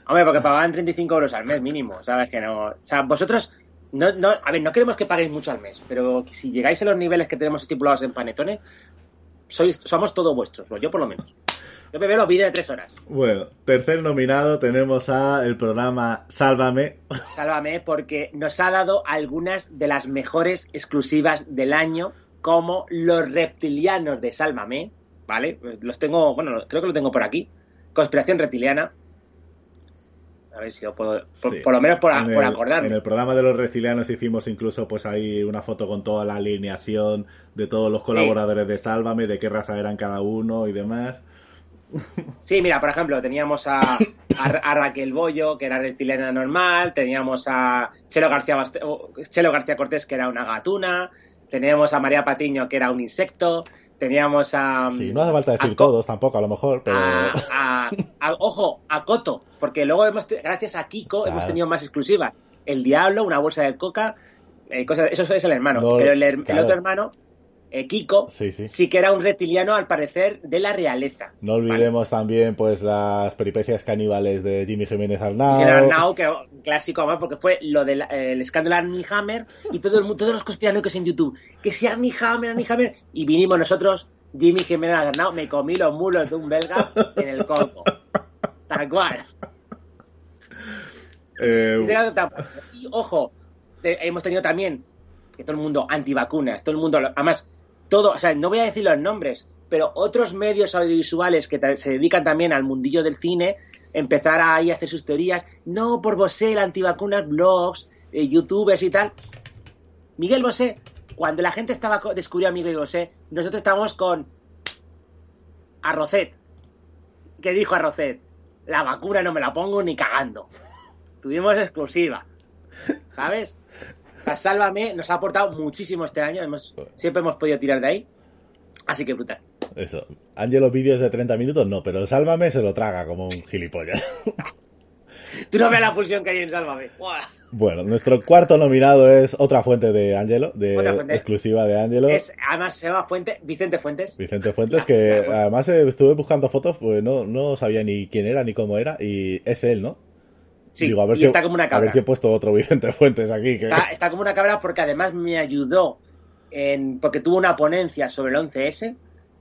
Hombre, porque pagaban 35 euros al mes mínimo, ¿sabes? Que no. O sea, vosotros. No, no, a ver, no queremos que paguéis mucho al mes, pero si llegáis a los niveles que tenemos estipulados en Panetone, sois, somos todos vuestros, o yo por lo menos. Yo me veo los vídeos de tres horas. Bueno, tercer nominado tenemos a el programa Sálvame. Sálvame, porque nos ha dado algunas de las mejores exclusivas del año, como los reptilianos de Sálvame, ¿vale? Pues Los tengo, bueno, creo que lo tengo por aquí. Conspiración reptiliana. A ver si lo puedo. Por, Sí. por lo menos por, a- por acordarme. En el programa de los reptilianos hicimos incluso pues ahí una foto con toda la alineación de todos los colaboradores de Sálvame, de qué raza eran cada uno y demás. Sí, mira, por ejemplo, teníamos a, a, a Raquel Bollo, que era reptiliana normal, teníamos a Chelo García, Chelo García Cortés, que era una gatuna, teníamos a María Patiño, que era un insecto, teníamos a... Sí, no hace falta decir todos tampoco, a lo mejor, pero... a, ojo, a Coto, porque luego hemos, gracias a Kiko, Claro. hemos tenido más exclusivas. El Diablo, una bolsa de coca, eh, cosas, eso es el hermano. No, pero el, her- el claro. otro hermano, eh, Kiko, Sí, sí. que era un reptiliano al parecer de la realeza. No olvidemos también pues las peripecias caníbales de Jimmy Jiménez Arnau. Arnau, que clásico además, porque fue lo del eh, el escándalo Armie Hammer y todo el, todos los conspiranoicos en YouTube. Que si Armie Hammer, Armie Hammer. Y vinimos nosotros, Jimmy Jiménez Arnau, me comí los mulos de un belga en el coco. Tal cual. Eh, Y ojo, hemos tenido también que todo el mundo antivacunas, todo el mundo, además, todo, o sea, no voy a decir los nombres, pero otros medios audiovisuales que se dedican también al mundillo del cine, empezar ahí a hacer sus teorías, no por Bosé, el antivacunas, blogs, eh, youtubers y tal. Miguel Bosé, cuando la gente estaba descubrió a Miguel Bosé, nosotros estábamos con Arrocet. ¿Qué dijo Arrocet? La vacuna no me la pongo ni cagando. Tuvimos exclusiva. ¿Sabes? Sálvame nos ha aportado muchísimo este año. Hemos, siempre hemos podido tirar de ahí. Así que brutal. Eso. Ángelo vídeos de 30 minutos no, pero Sálvame se lo traga como un gilipollas. Tú no ves la fusión que hay en Sálvame. Buah. Bueno, nuestro cuarto nominado es otra fuente de Angelo, de exclusiva de Angelo. Es, además se llama Fuente, Vicente Fuentes. Vicente Fuentes, que además eh, estuve buscando fotos, pues no, no sabía ni quién era ni cómo era, y es él, ¿no? Sí, Digo, a ver y si, está como una A cabra. ver si he puesto otro Vicente Fuentes aquí. Que... Está, está como una cabra porque además me ayudó en, porque tuvo una ponencia sobre el 11S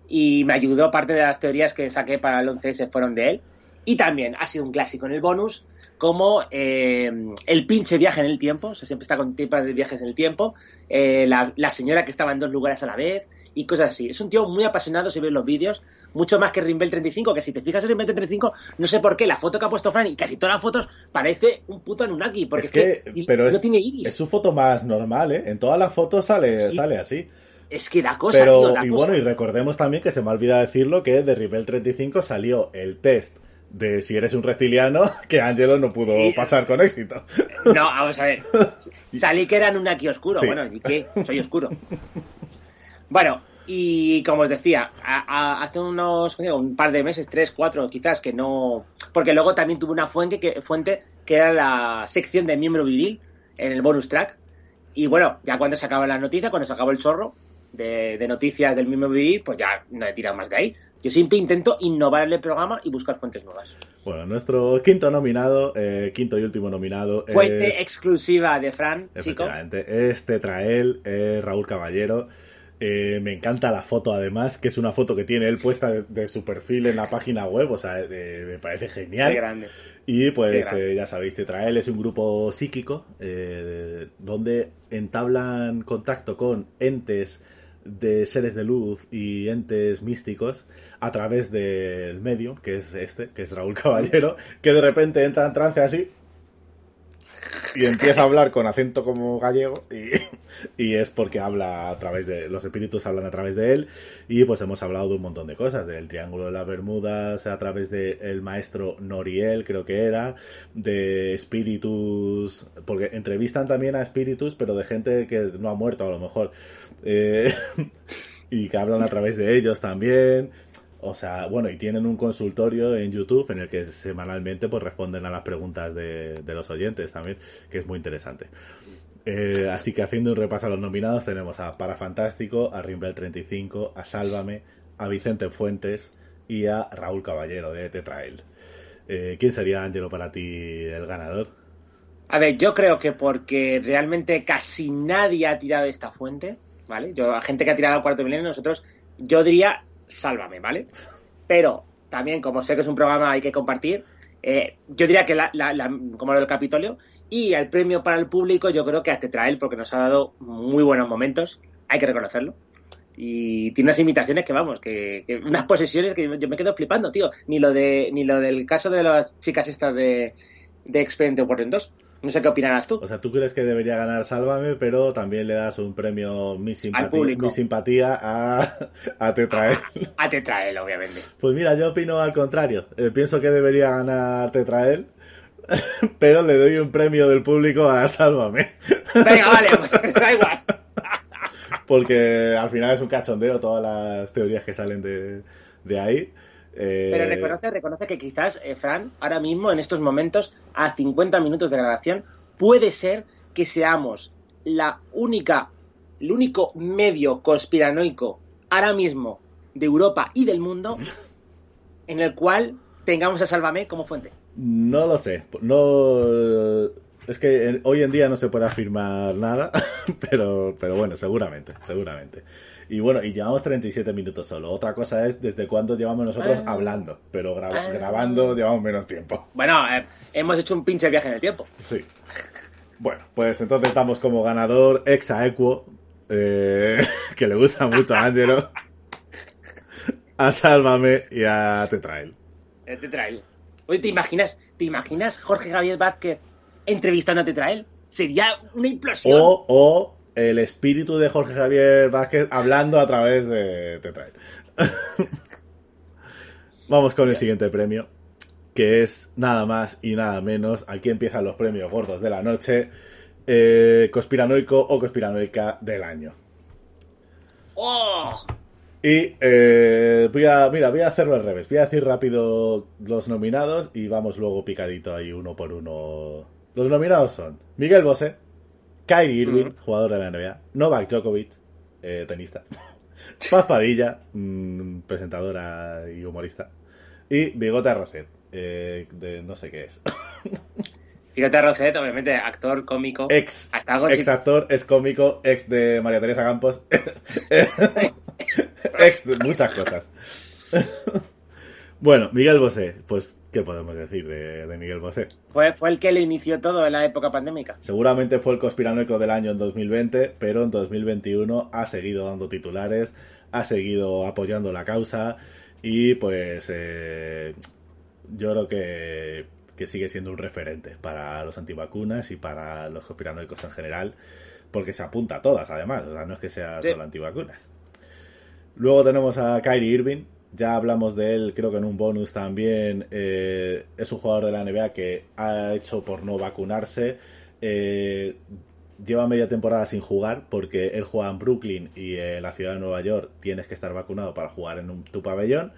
y me ayudó parte de las teorías que saqué para el 11S fueron de él. Y también ha sido un clásico en el bonus, como eh, el pinche viaje en el tiempo, o sea, siempre está con temas de viajes en el tiempo, eh, la, la señora que estaba en dos lugares a la vez y cosas así. Es un tío muy apasionado si ves los vídeos, mucho más que Rimbel 35, que si te fijas en Rimbel 35, no sé por qué, la foto que ha puesto Fran y casi todas las fotos parece un puto Anunnaki, porque es que, pero no es, tiene iris. es su foto más normal, ¿eh? En todas las fotos sale, Sí. sale así. Es que da cosa, Pero, tío, da y cosa. bueno, y recordemos también que se me ha olvidado decirlo que de Rebel 35 salió el test de si eres un reptiliano que Angelo no pudo Sí. pasar con éxito. No, vamos a ver. Salí que eran un aquí oscuro. Sí. Bueno, ¿y qué? Soy oscuro. Bueno, y como os decía, a- a- hace unos un par de meses, tres, cuatro, quizás, que no. Porque luego también tuve una fuente que, fuente que era la sección de miembro viril en el bonus track. Y bueno, ya cuando se acaba la noticia, cuando se acabó el chorro de, de noticias del miembro viril, pues ya no he tirado más de ahí. Yo siempre intento innovar el programa y buscar fuentes nuevas. Bueno, nuestro quinto nominado, eh, quinto y último nominado Fuente es... exclusiva de Fran, chico. Efectivamente, es Tetrael, es Raúl Caballero. Eh, me encanta la foto además, que es una foto que tiene él puesta de, de su perfil en la página web, o sea, eh, me parece genial. Qué grande. Y pues grande. eh, ya sabéis, Tetrael es un grupo psíquico eh, donde entablan contacto con entes de seres de luz y entes místicos a través del medio, que es este, que es Raúl Caballero, que de repente entra en trance así y empieza a hablar con acento como gallego y, y es porque habla a través de los espíritus hablan a través de él y pues hemos hablado de un montón de cosas del triángulo de las Bermudas a través del el maestro Noriel creo que era de espíritus porque entrevistan también a espíritus pero de gente que no ha muerto a lo mejor Eh, y que hablan a través de ellos también o sea, bueno, y tienen un consultorio en YouTube en el que semanalmente pues responden a las preguntas de, los oyentes también, que es muy interesante. Eh, así que haciendo un repaso a los nominados tenemos a Parafantástico, a Rimbel 35, a Sálvame, a Vicente Fuentes y a Raúl Caballero de Tetrael. Eh, ¿Quién sería, Ángelo, para ti el ganador? A ver, yo creo que porque realmente casi nadie ha tirado esta fuente, ¿vale? Yo, a gente que ha tirado al cuarto milenio, nosotros, yo diría, sálvame, ¿vale? Pero también, como sé que es un programa hay que compartir, eh, yo diría que la, la- la- como lo del Capitolio, y el premio para el público, yo creo que a Tetrael, porque nos ha dado muy buenos momentos, hay que reconocerlo. Y tiene unas imitaciones que vamos, que, unas posesiones que yo me quedo flipando, tío. Ni lo de, ni lo del caso de las chicas estas de, de Expediente Warren 2. No sé qué opinarás tú. O sea, tú crees que debería ganar Sálvame, pero también le das un premio Mi Simpatía, público. mi simpatía a, a Tetrael. A Tetrael, obviamente. Pues mira, yo opino al contrario. Eh, pienso que debería ganar Tetrael, pero le doy un premio del público a Sálvame. Venga, vale, pues, da igual. Porque al final es un cachondeo todas las teorías que salen de, de ahí. Eh, Pero reconoce, reconoce que quizás, eh, Fran, ahora mismo, en estos momentos, a 50 minutos de grabación, puede ser que seamos la única, el único medio conspiranoico ahora mismo de Europa y del mundo en el cual tengamos a Sálvame como fuente. No lo sé. No. Es que hoy en día no se puede afirmar nada, pero, pero bueno, seguramente, seguramente. Y bueno, y llevamos 37 minutos solo. Otra cosa es desde cuándo llevamos nosotros Ah. hablando, pero Ah. grabando llevamos menos tiempo. Bueno, eh, hemos hecho un pinche viaje en el tiempo. Sí. Bueno, pues entonces damos como ganador ex aequo, eh, que le gusta mucho a Angelo, a Sálvame y a Tetrael. Eh, Tetrael. Oye, ¿te imaginas, ¿te imaginas Jorge Javier Vázquez entrevistando a Tetrael? Sería una implosión. O, o el espíritu de Jorge Javier Vázquez hablando a través de Tetrael. Vamos con el siguiente premio, que es nada más y nada menos. Aquí empiezan los premios gordos de la noche. eh, conspiranoico o conspiranoica del año. ¡Oh! Y eh, voy a, mira, voy a hacerlo al revés. Voy a decir rápido los nominados y vamos luego picadito ahí uno por uno. Los nominados son Miguel Bosé, Kyrie Irving, jugador de la NBA, Novak Djokovic, eh, tenista, Paz Padilla, mm, presentadora y humorista, y Bigote Roset, eh, de no sé qué es. Fíjate, Roset, obviamente, actor, cómico. Ex, Hasta ex actor, ex cómico, ex de María Teresa Campos, ex de muchas cosas. Bueno, Miguel Bosé, pues, ¿qué podemos decir de, de Miguel Bosé? Fue, fue el que lo inició todo en la época pandémica. Seguramente fue el conspiranoico del año en 2020, pero en 2021 ha seguido dando titulares, ha seguido apoyando la causa y pues eh, yo creo que, que sigue siendo un referente para los antivacunas y para los conspiranoicos en general, porque se apunta a todas además, o sea, no es que sea Sí. solo antivacunas. Luego tenemos a Kyrie Irving. Ya hablamos de él, creo que en un bonus también. eh, es un jugador de la NBA que ha hecho por no vacunarse. eh, lleva media temporada sin jugar porque él juega en Brooklyn y en la ciudad de Nueva York tienes que estar vacunado para jugar en tu pabellón.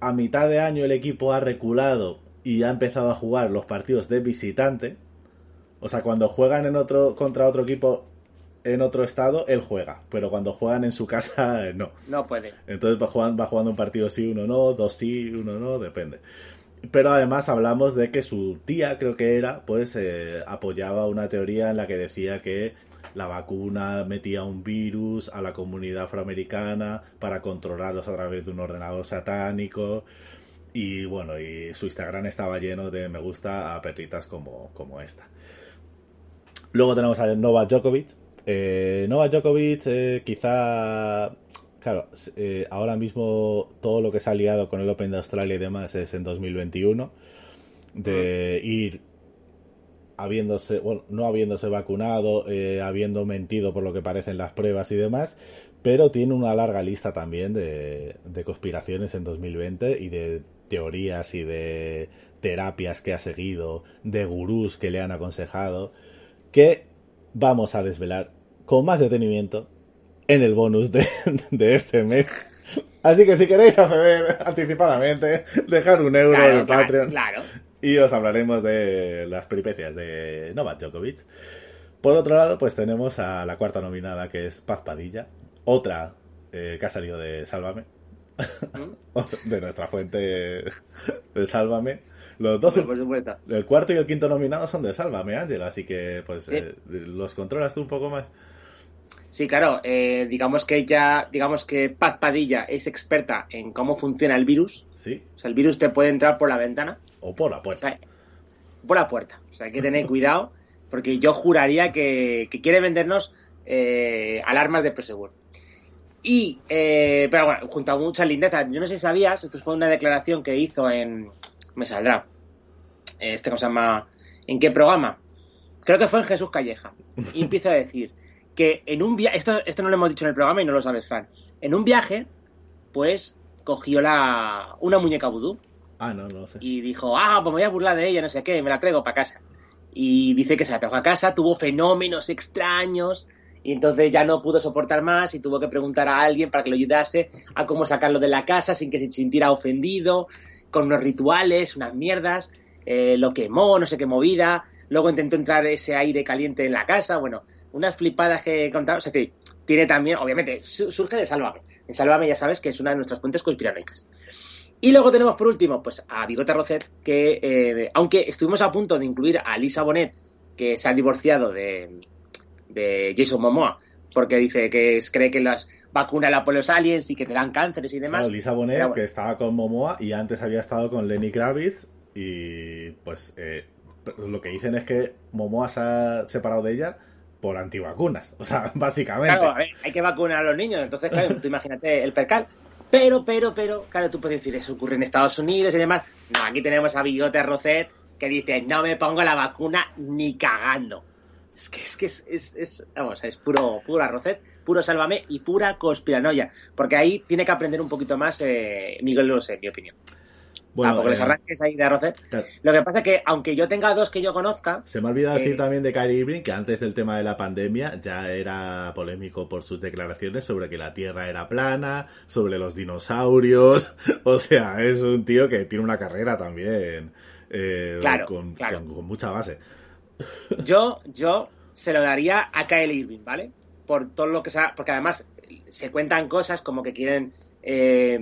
A mitad de año el equipo ha reculado y ha empezado a jugar los partidos de visitante. O sea, cuando juegan en otro contra otro equipo en otro estado, él juega, pero cuando juegan en su casa, no. No puede. Entonces va jugando, va jugando un partido sí, uno no, dos sí, uno no, depende. Pero además hablamos de que su tía, creo que era, pues eh, apoyaba una teoría en la que decía que la vacuna metía un virus a la comunidad afroamericana para controlarlos a través de un ordenador satánico. Y bueno, y su Instagram estaba lleno de me gusta a perritas como, como esta. Luego tenemos a Novak Djokovic. Eh, Novak Djokovic eh, quizá... Claro, eh, ahora mismo todo lo que se ha liado con el Open de Australia y demás es en 2021. De ir habiéndose, bueno, no habiéndose vacunado, eh, habiendo mentido por lo que parecen las pruebas y demás, pero tiene una larga lista también de, de conspiraciones en 2020 y de teorías y de terapias que ha seguido, de gurús que le han aconsejado, que vamos a desvelar con más detenimiento en el bonus de, de este mes. Así que si queréis acceder anticipadamente, dejar un euro en el Patreon claro. y os hablaremos de las peripecias de Novak Djokovic. Por otro lado, pues tenemos a la cuarta nominada que es Paz Padilla, otra eh, que ha salido de Sálvame, de nuestra fuente de Sálvame. Los dos, supuesto. el cuarto y el quinto nominado son de Sálvame, Ángel, así que pues Sí. eh, los controlas tú un poco más. Sí, claro, eh, digamos que ella, digamos que Paz Padilla es experta en cómo funciona el virus. Sí, O sea, el virus te puede entrar por la ventana, o por la o puerta. sea, por la puerta. O sea, hay que tener cuidado, porque yo juraría que, que quiere vendernos eh, alarmas de Prosegur. Y, eh, pero bueno, junto a muchas lindezas, yo no sé si sabías, esto fue una declaración que hizo en, me saldrá, este, ¿cómo se llama? ¿En qué programa? Creo que fue en Jesús Calleja. Y empieza a decir que en un viaje, esto, esto no lo hemos dicho en el programa y no lo sabes, Fran. En un viaje, pues cogió la, una muñeca vudú Ah, no, no lo sé. y dijo, ah, pues me voy a burlar de ella, no sé qué, me la traigo para casa. Y dice que se la trajo a casa, tuvo fenómenos extraños y entonces ya no pudo soportar más y tuvo que preguntar a alguien para que lo ayudase a cómo sacarlo de la casa sin que se sintiera ofendido, con unos rituales, unas mierdas, eh, lo quemó, no sé qué movida, luego intentó entrar ese aire caliente en la casa, bueno, unas flipadas que he contado, o sea que tiene también, obviamente, su- surge de Sálvame. En Sálvame ya sabes que es una de nuestras fuentes conspiranoicas. Y luego tenemos por último, pues a Bigote Roset, que eh, aunque estuvimos a punto de incluir a Lisa Bonet, que se ha divorciado de, de Jason Momoa, porque dice que es- cree que las vacuna la por los aliens y que te dan cánceres y demás. Claro, Lisa Bonet, bueno. que estaba con Momoa y antes había estado con Lenny Kravitz. Y pues eh, lo que dicen es que Momoa se ha separado de ella por antivacunas. O sea, básicamente. Claro, hay que vacunar a los niños, entonces, claro, tú imagínate el percal. Pero, pero, pero, claro, tú puedes decir, eso ocurre en Estados Unidos y demás. No, aquí tenemos a Bigote Roset que dice, no me pongo la vacuna ni cagando. Es que es, que es, es, vamos, es puro, pura Roset, puro sálvame y pura conspiranoia. Porque ahí tiene que aprender un poquito más eh, Miguel Bosé, en mi opinión. Bueno, Tampoco les eh, arranques ahí de arroces. claro. Lo que pasa es que, aunque yo tenga dos que yo conozca, Se me ha olvidado decir Eh, también de Kyrie Irving que antes del tema de la pandemia ya era polémico por sus declaraciones sobre que la Tierra era plana, sobre los dinosaurios. O sea, es un tío que tiene una carrera también eh, Claro, con, claro. con- con mucha base. yo, yo se lo daría a Kyle Irving, ¿vale? Por todo lo que sea, porque además se cuentan cosas como que quieren eh,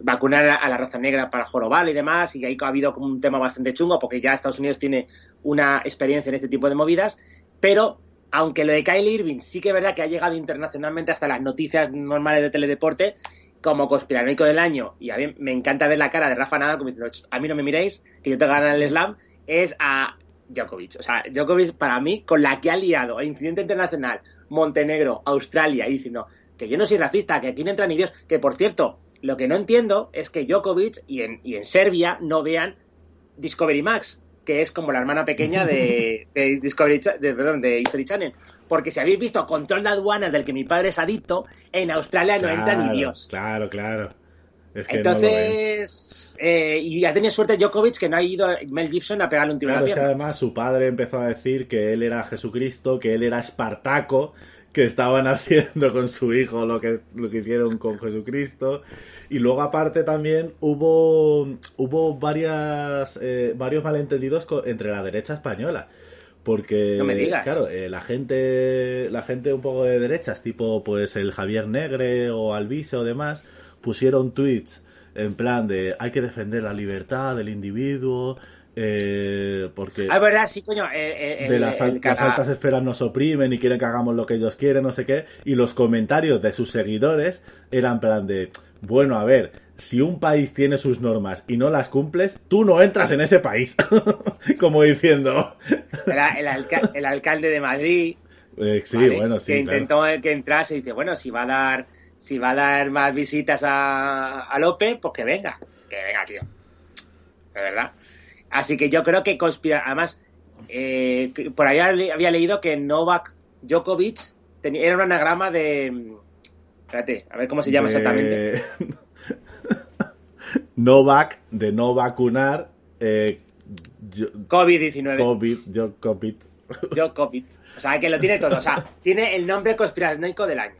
vacunar a la raza negra para jorobar y demás, y ahí ha habido como un tema bastante chungo, porque ya Estados Unidos tiene una experiencia en este tipo de movidas, pero aunque lo de Kyle Irving sí que es verdad que ha llegado internacionalmente hasta las noticias normales de teledeporte, como conspiranoico del año, y a mí me encanta ver la cara de Rafa Nadal como diciendo, "Ch, a mí no me miréis, que yo te gano el slam, es a Djokovic. O sea, Djokovic para mí, con la que ha liado el incidente internacional, Montenegro, Australia, y diciendo que yo no soy racista, que aquí no entran ni Dios, que por cierto, lo que no entiendo es que Djokovic y en, y en Serbia no vean Discovery Max, que es como la hermana pequeña de, de Discovery de, perdón, de History Channel. Porque si habéis visto Control de Aduanas, del que mi padre es adicto, en Australia no entra ni Claro, Dios. Claro, claro. Es que no lo ven. Entonces, eh, y ha tenido suerte Djokovic que no ha ido Mel Gibson a pegarle un tiro Claro, en es la que además su padre empezó a decir que él era Jesucristo, que él era Espartaco, que estaban haciendo con su hijo lo que, lo que hicieron con Jesucristo. Y luego aparte también hubo, hubo varias, eh, varios malentendidos entre la derecha española. Porque, No me digas. claro, eh, la gente, la gente un poco de derechas, tipo pues el Javier Negre o Alvise o demás, pusieron tweets en plan de hay que defender la libertad del individuo, eh, porque Ah, es verdad, sí, coño. eh, eh, de las, el altas esferas nos oprimen y quieren que hagamos lo que ellos quieren, no sé qué, y los comentarios de sus seguidores eran plan de, bueno, a ver, si un país tiene sus normas y no las cumples, tú no entras en ese país, como diciendo, el, el alca- el alcalde de Madrid. eh, sí, ¿vale? bueno, sí, que claro. intentó que entrase y dice, bueno, si va a dar, si va a dar más visitas a, a López, pues que venga, que venga, tío. De verdad. Así que yo creo que conspira, además, eh, por ahí había leído que Novak Djokovic tenía- era un anagrama de, espérate, a ver cómo se llama De- exactamente. Novak, de no vacunar, eh, yo- COVID-19. COVID, yo COVID. O sea, que lo tiene todo. O sea, tiene el nombre conspiranoico del año.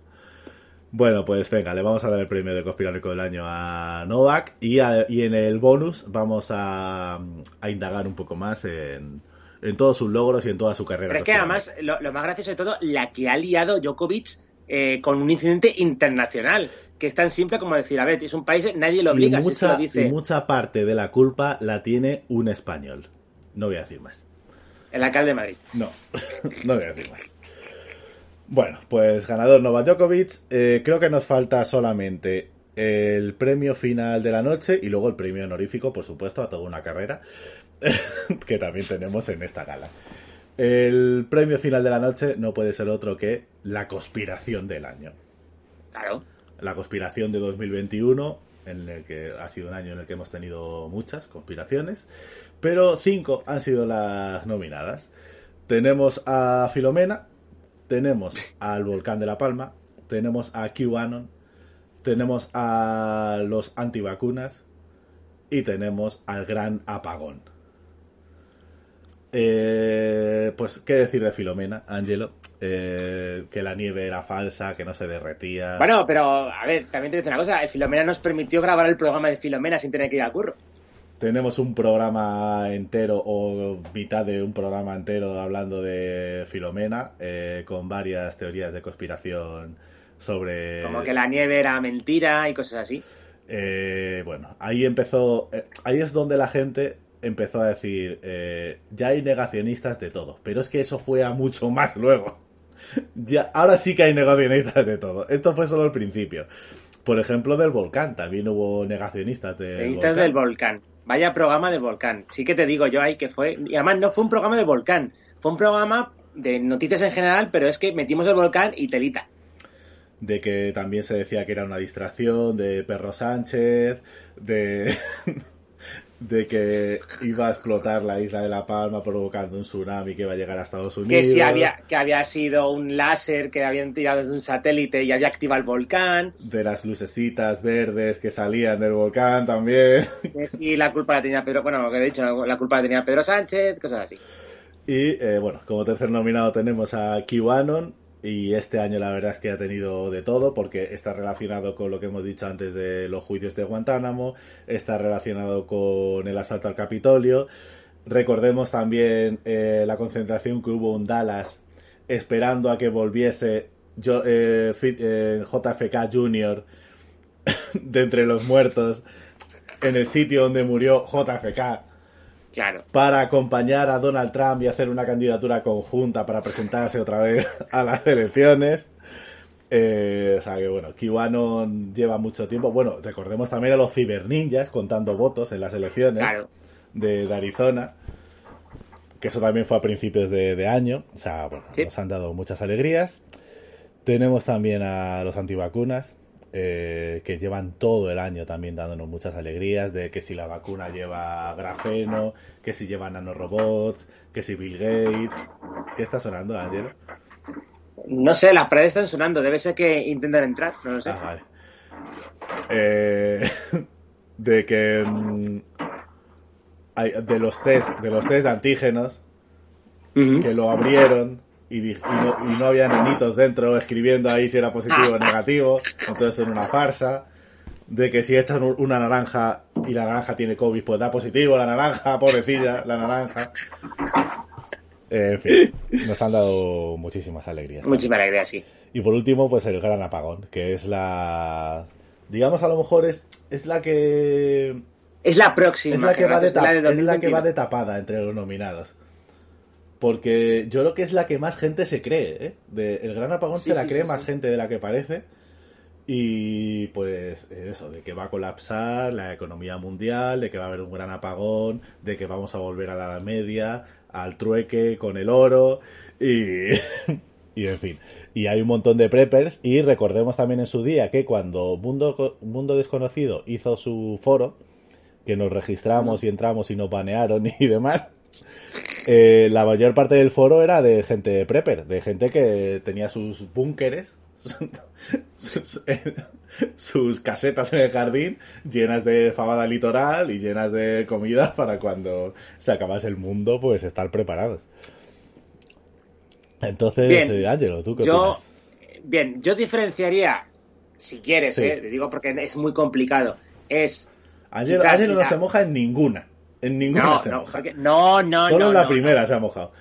Bueno, pues venga, le vamos a dar el premio de conspiranoico del año a Novak y, a- y en el bonus vamos a, a indagar un poco más en, en todos sus logros y en toda su carrera. Pero es que además, lo, lo más gracioso de todo, la que ha liado Djokovic eh, con un incidente internacional, que es tan simple como decir, a ver, es un país, nadie lo y obliga, si que mucha, lo dice y mucha parte de la culpa la tiene un español. No voy a decir más. el alcalde de Madrid. No, no voy a decir más. Bueno, pues ganador Novak Djokovic. Eh, creo que nos falta solamente el premio final de la noche y luego el premio honorífico, por supuesto, a toda una carrera que también tenemos en esta gala. El premio final de la noche no puede ser otro que la conspiración del año. Claro. La conspiración de 2021, en el que ha sido un año en el que hemos tenido muchas conspiraciones, pero cinco han sido las nominadas. Tenemos a Filomena, tenemos al volcán de La Palma, tenemos a QAnon, tenemos a los antivacunas y tenemos al gran apagón. Eh, pues, ¿qué decir de Filomena, Angelo? Eh, que la nieve era falsa, que no se derretía. Bueno, pero, a ver, también te decir una cosa, Filomena nos permitió grabar el programa de Filomena sin tener que ir al curro. Tenemos un programa entero o mitad de un programa entero hablando de Filomena eh, con varias teorías de conspiración sobre... Como que la nieve era mentira y cosas así. Eh, bueno, ahí empezó, eh, ahí es donde la gente empezó a decir, eh, ya hay negacionistas de todo, pero es que eso fue a mucho más luego. Ya, ahora sí que hay negacionistas de todo. Esto fue solo el principio. Por ejemplo, del volcán, también hubo negacionistas del volcán. del volcán. Vaya programa del volcán. Sí que te digo yo ahí que fue. Y además no fue un programa del volcán. Fue un programa de noticias en general, pero es que metimos el volcán y telita. de que también se decía que era una distracción de Perro Sánchez, de de que iba a explotar la isla de La Palma provocando un tsunami que iba a llegar a Estados Unidos. Que sí había, que había sido un láser que habían tirado desde un satélite y había activado el volcán. De las lucecitas verdes que salían del volcán también. Que sí, la culpa la tenía Pedro, bueno, lo que he dicho, la culpa la tenía Pedro Sánchez, cosas así. Y eh, bueno, como tercer nominado tenemos a QAnon, y este año la verdad es que ha tenido de todo porque está relacionado con lo que hemos dicho antes de los juicios de Guantánamo, está relacionado con el asalto al Capitolio. Recordemos también eh, la concentración que hubo en Dallas esperando a que volviese yo, JFK Jr. de entre los muertos en el sitio donde murió JFK Claro. para acompañar a Donald Trump y hacer una candidatura conjunta para presentarse otra vez a las elecciones. Eh, o sea que bueno, QAnon lleva mucho tiempo. Bueno, recordemos también a los ciberninjas contando votos en las elecciones Claro. de, de Arizona. Que eso también fue a principios de, de año. O sea, bueno, Sí. nos han dado muchas alegrías. Tenemos también a los antivacunas, eh, que llevan todo el año también dándonos muchas alegrías de que si la vacuna lleva grafeno, que si lleva nanorobots, que si Bill Gates. ¿Qué está sonando, Ángelo? No sé, las paredes están sonando, debe ser que intentan entrar, no lo sé. Ah, vale. Eh, de que mm, hay- de los test, de los test de antígenos que lo abrieron y, y no, y no había nenitos dentro escribiendo ahí si era positivo o negativo, entonces era una farsa. De que si echas un- una naranja y la naranja tiene COVID, pues da positivo la naranja, pobrecilla, la naranja. Eh, en fin, nos han dado muchísimas alegrías. Muchísima alegría, sí. Y por último, pues el gran apagón, que es la... Digamos, a lo mejor es, es la que... Es la próxima. Es la que, va de, es la tap- de es la que 2021. va de tapada entre los nominados. Porque yo creo que es la que más gente se cree, ¿eh? De- el gran apagón Sí, se la sí, cree sí, más gente de la que parece. Y pues eso, de que va a colapsar la economía mundial, de que va a haber un gran apagón, de que vamos a volver a la Edad Media, al trueque con el oro y, y en fin. Y hay un montón de preppers y recordemos también en su día que cuando Mundo, Mundo Desconocido hizo su foro, que nos registramos y entramos y nos banearon y demás, eh, la mayor parte del foro era de gente prepper, de gente que tenía sus búnkeres, sus, sus casetas en el jardín llenas de fabada litoral y llenas de comida para cuando se acabase el mundo, pues estar preparados. Entonces, eh, Ángelo, ¿tú qué Yo, opinas? bien, yo diferenciaría, si quieres, Sí. eh, te digo porque es muy complicado, es... Ángelo, no se moja en ninguna. En ninguna No, se no, moja. porque- no, no, Solo no, en la no, primera se ha mojado.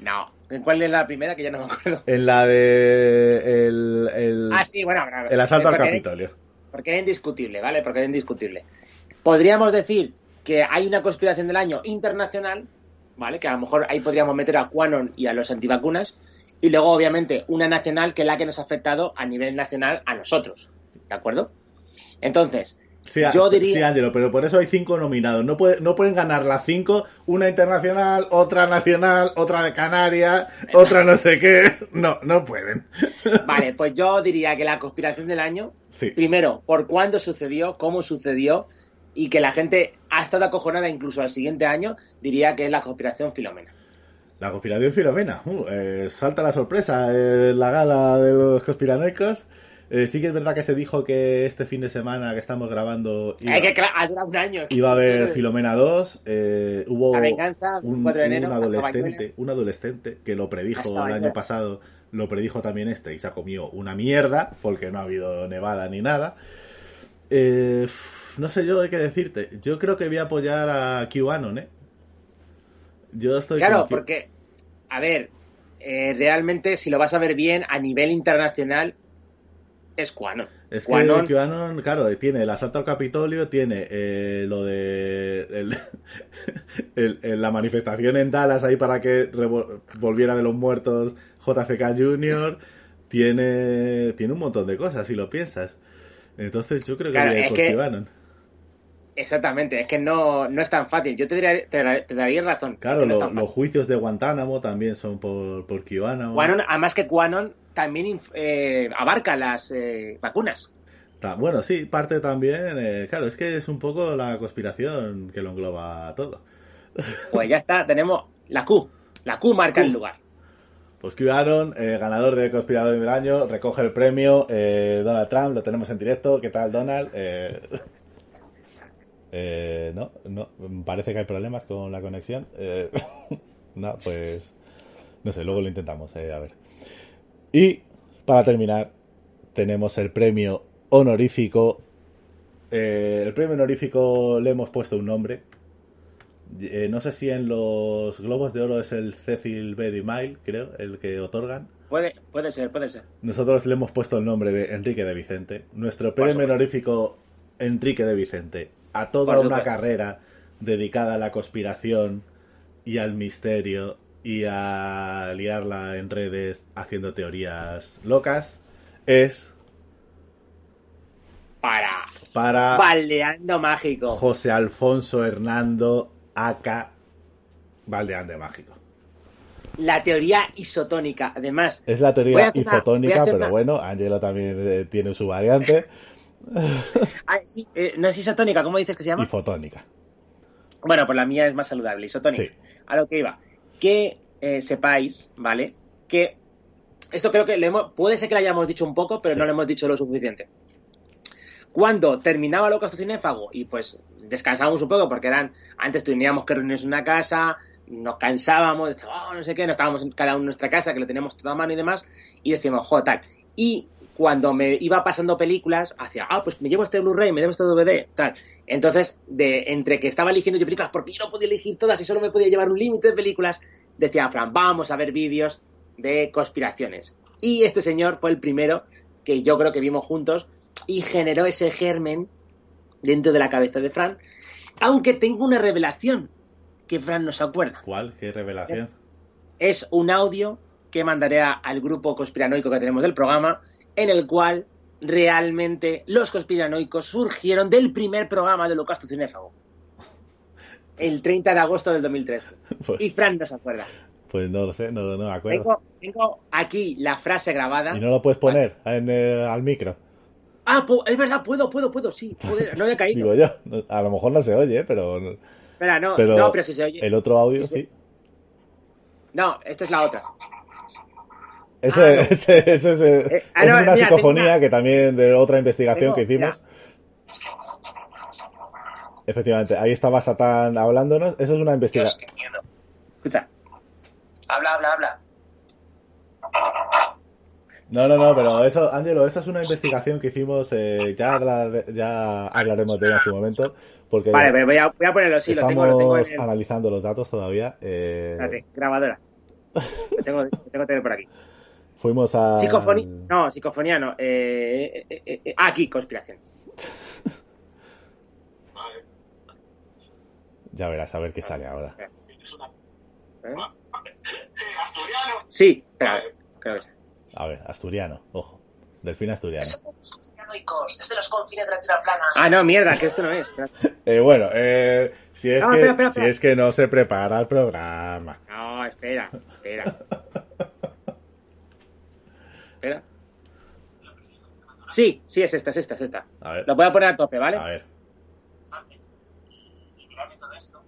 No, ¿en cuál es la primera? Que ya no me acuerdo. En la de el, el, Ah, sí, bueno, bueno, el asalto al Capitolio. Porque era indiscutible, ¿vale? Porque era indiscutible. Podríamos decir que hay una conspiración del año internacional, ¿vale? Que a lo mejor ahí podríamos meter a Quanon y a los antivacunas. Y luego, obviamente, una nacional que es la que nos ha afectado a nivel nacional a nosotros. ¿De acuerdo? Entonces, Sí, yo diría. sí, Ángelo, pero por eso hay cinco nominados. No, puede- no pueden ganar las cinco, una internacional, otra nacional, otra de Canarias, otra no sé qué. No, no pueden. Vale, pues yo diría que la conspiración del año, Sí. primero, por cuándo sucedió, cómo sucedió, y que la gente ha estado acojonada incluso al siguiente año, diría que es la conspiración Filomena. La conspiración Filomena. Uh, eh, salta la sorpresa en la gala de los conspiranoicos. Eh, sí que es verdad que se dijo que este fin de semana que estamos grabando iba, Hay que cla- ha durado un año. iba a haber Filomena 2. eh, hubo La venganza, un, 4 de enero, un hasta adolescente, un adolescente que lo predijo Hasta el año pasado, lo predijo también este y se ha comido una mierda porque no ha habido nevada ni nada. Eh, no sé yo qué decirte. Yo creo que voy a apoyar a QAnon, ¿eh? Yo estoy Claro, porque, a ver, eh, realmente si lo vas a ver bien a nivel internacional, es Quanon. Es que Quanon- claro, tiene el asalto al Capitolio, tiene eh, lo de el- el- el- la manifestación en Dallas ahí para que volviera de los muertos JFK Jr., tiene, tiene un montón de cosas, si lo piensas. Entonces yo creo que Claro, es por que-. Exactamente, es que no, no es tan fácil. Yo te, daría- te, te daría razón. Claro, no lo- los juicios de Guantánamo también son por, por QAnon. Quanon, además que Quanon también eh, abarca las eh, vacunas. Ta- Bueno, sí, parte también. eh, claro, es que es un poco la conspiración que lo engloba todo. Pues ya está, tenemos la Q. La Q marca el lugar. Pues QAnon, eh, ganador de Conspirador del Año, recoge el premio. eh, Donald Trump, lo tenemos en directo. ¿Qué tal, Donald? Eh, no, no, parece que hay problemas con la conexión. Eh, no, pues. No sé, luego lo intentamos, eh, a ver. Y para terminar, tenemos el premio honorífico. Eh, el premio honorífico le hemos puesto un nombre. Eh, no sé si en los Globos de Oro es el Cecil B. DeMille, creo, el que otorgan. Puede, puede ser, puede ser. Nosotros le hemos puesto el nombre de Enrique de Vicente. Nuestro premio honorífico Enrique de Vicente. A toda Por una carrera dedicada a la conspiración y al misterio y a liarla en redes haciendo teorías locas. Es Para para Baldeando Mágico. José Alfonso Hernando Aka Valdeande Mágico. La teoría isotónica. Además, Es la teoría hacer una- voy ifotónica, a hacer pero una- bueno, Angelo también eh, tiene su variante. Ah, sí, eh, no es isotónica, ¿cómo dices que se llama? Ifotónica. Bueno, pues la mía es más saludable, isotónica. Sí. A lo que iba. Que eh, sepáis, ¿vale? Que esto creo que le hemos- puede ser que lo hayamos dicho un poco, pero Sí. no lo hemos dicho lo suficiente. Cuando terminaba holocausto cinéfago y pues descansábamos un poco porque eran antes teníamos que reunirnos en una casa, nos cansábamos, decíamos, "Oh, no sé qué, no estábamos en cada uno en nuestra casa, que lo teníamos toda a mano y demás, y decíamos, joder, tal. Y cuando me iba pasando películas, hacía, ah, pues me llevo este Blu-ray, me llevo este DVD, tal. Entonces, de, entre que estaba eligiendo yo películas, porque yo no podía elegir todas y solo me podía llevar un límite de películas, decía Fran, vamos a ver vídeos de conspiraciones. Y este señor fue el primero que yo creo que vimos juntos y generó ese germen dentro de la cabeza de Fran. Aunque tengo una revelación que Fran no se acuerda. ¿Cuál? ¿Qué revelación? Es un audio que mandaré al grupo conspiranoico que tenemos del programa, en el cual realmente los conspiranoicos surgieron del primer programa de Holocausto Cinéfago. El 30 de agosto del 2013. Pues, Y Fran no se acuerda. pues no lo sé, no, no me acuerdo. Tengo, tengo aquí la frase grabada. ¿Y no lo puedes poner en, eh, al micro? Ah, es verdad, puedo, puedo, puedo, sí. puedo, no he caído. Digo yo, a lo mejor no se oye, pero, Espera, no, pero, no, pero si se oye. el otro audio sí. No, esta es la otra. Ese, Ah, no. ese- ese es, eh, Eh, ah, es no, una mira, psicofonía una- que también de otra investigación Tengo- que hicimos. Efectivamente, ahí estaba Satán hablándonos. Eso es una investigación. Escucha. Habla, habla, habla. No, no, no, pero eso, Ángelo, esa es una investigación que hicimos. eh, ya, habla- ya hablaremos de ella en su momento. Porque Vale, voy a, voy a ponerlo, sí, lo estamos tengo, lo tengo en el... analizando los datos todavía. eh, Espérate, grabadora. Lo tengo, lo tengo que tener por aquí. Fuimos a. Psicofonía. No, psicofonía no. Eh, eh, eh, eh, aquí, conspiración. Ya verás, a ver qué sale ahora. ¿Eh? Sí, espera, creo que sí. A ver, asturiano, ojo. Delfín asturiano. Desde los confines de la tierra plana. Ah, no, mierda, que esto no es. Eh, bueno, eh, si, es No, que, espera, espera, si espera. es que no se prepara el programa. No, espera, espera. Espera. Sí, sí, es esta, es esta, es esta. A ver, Lo voy a poner a tope, ¿vale? a ver. y mirarme todo esto.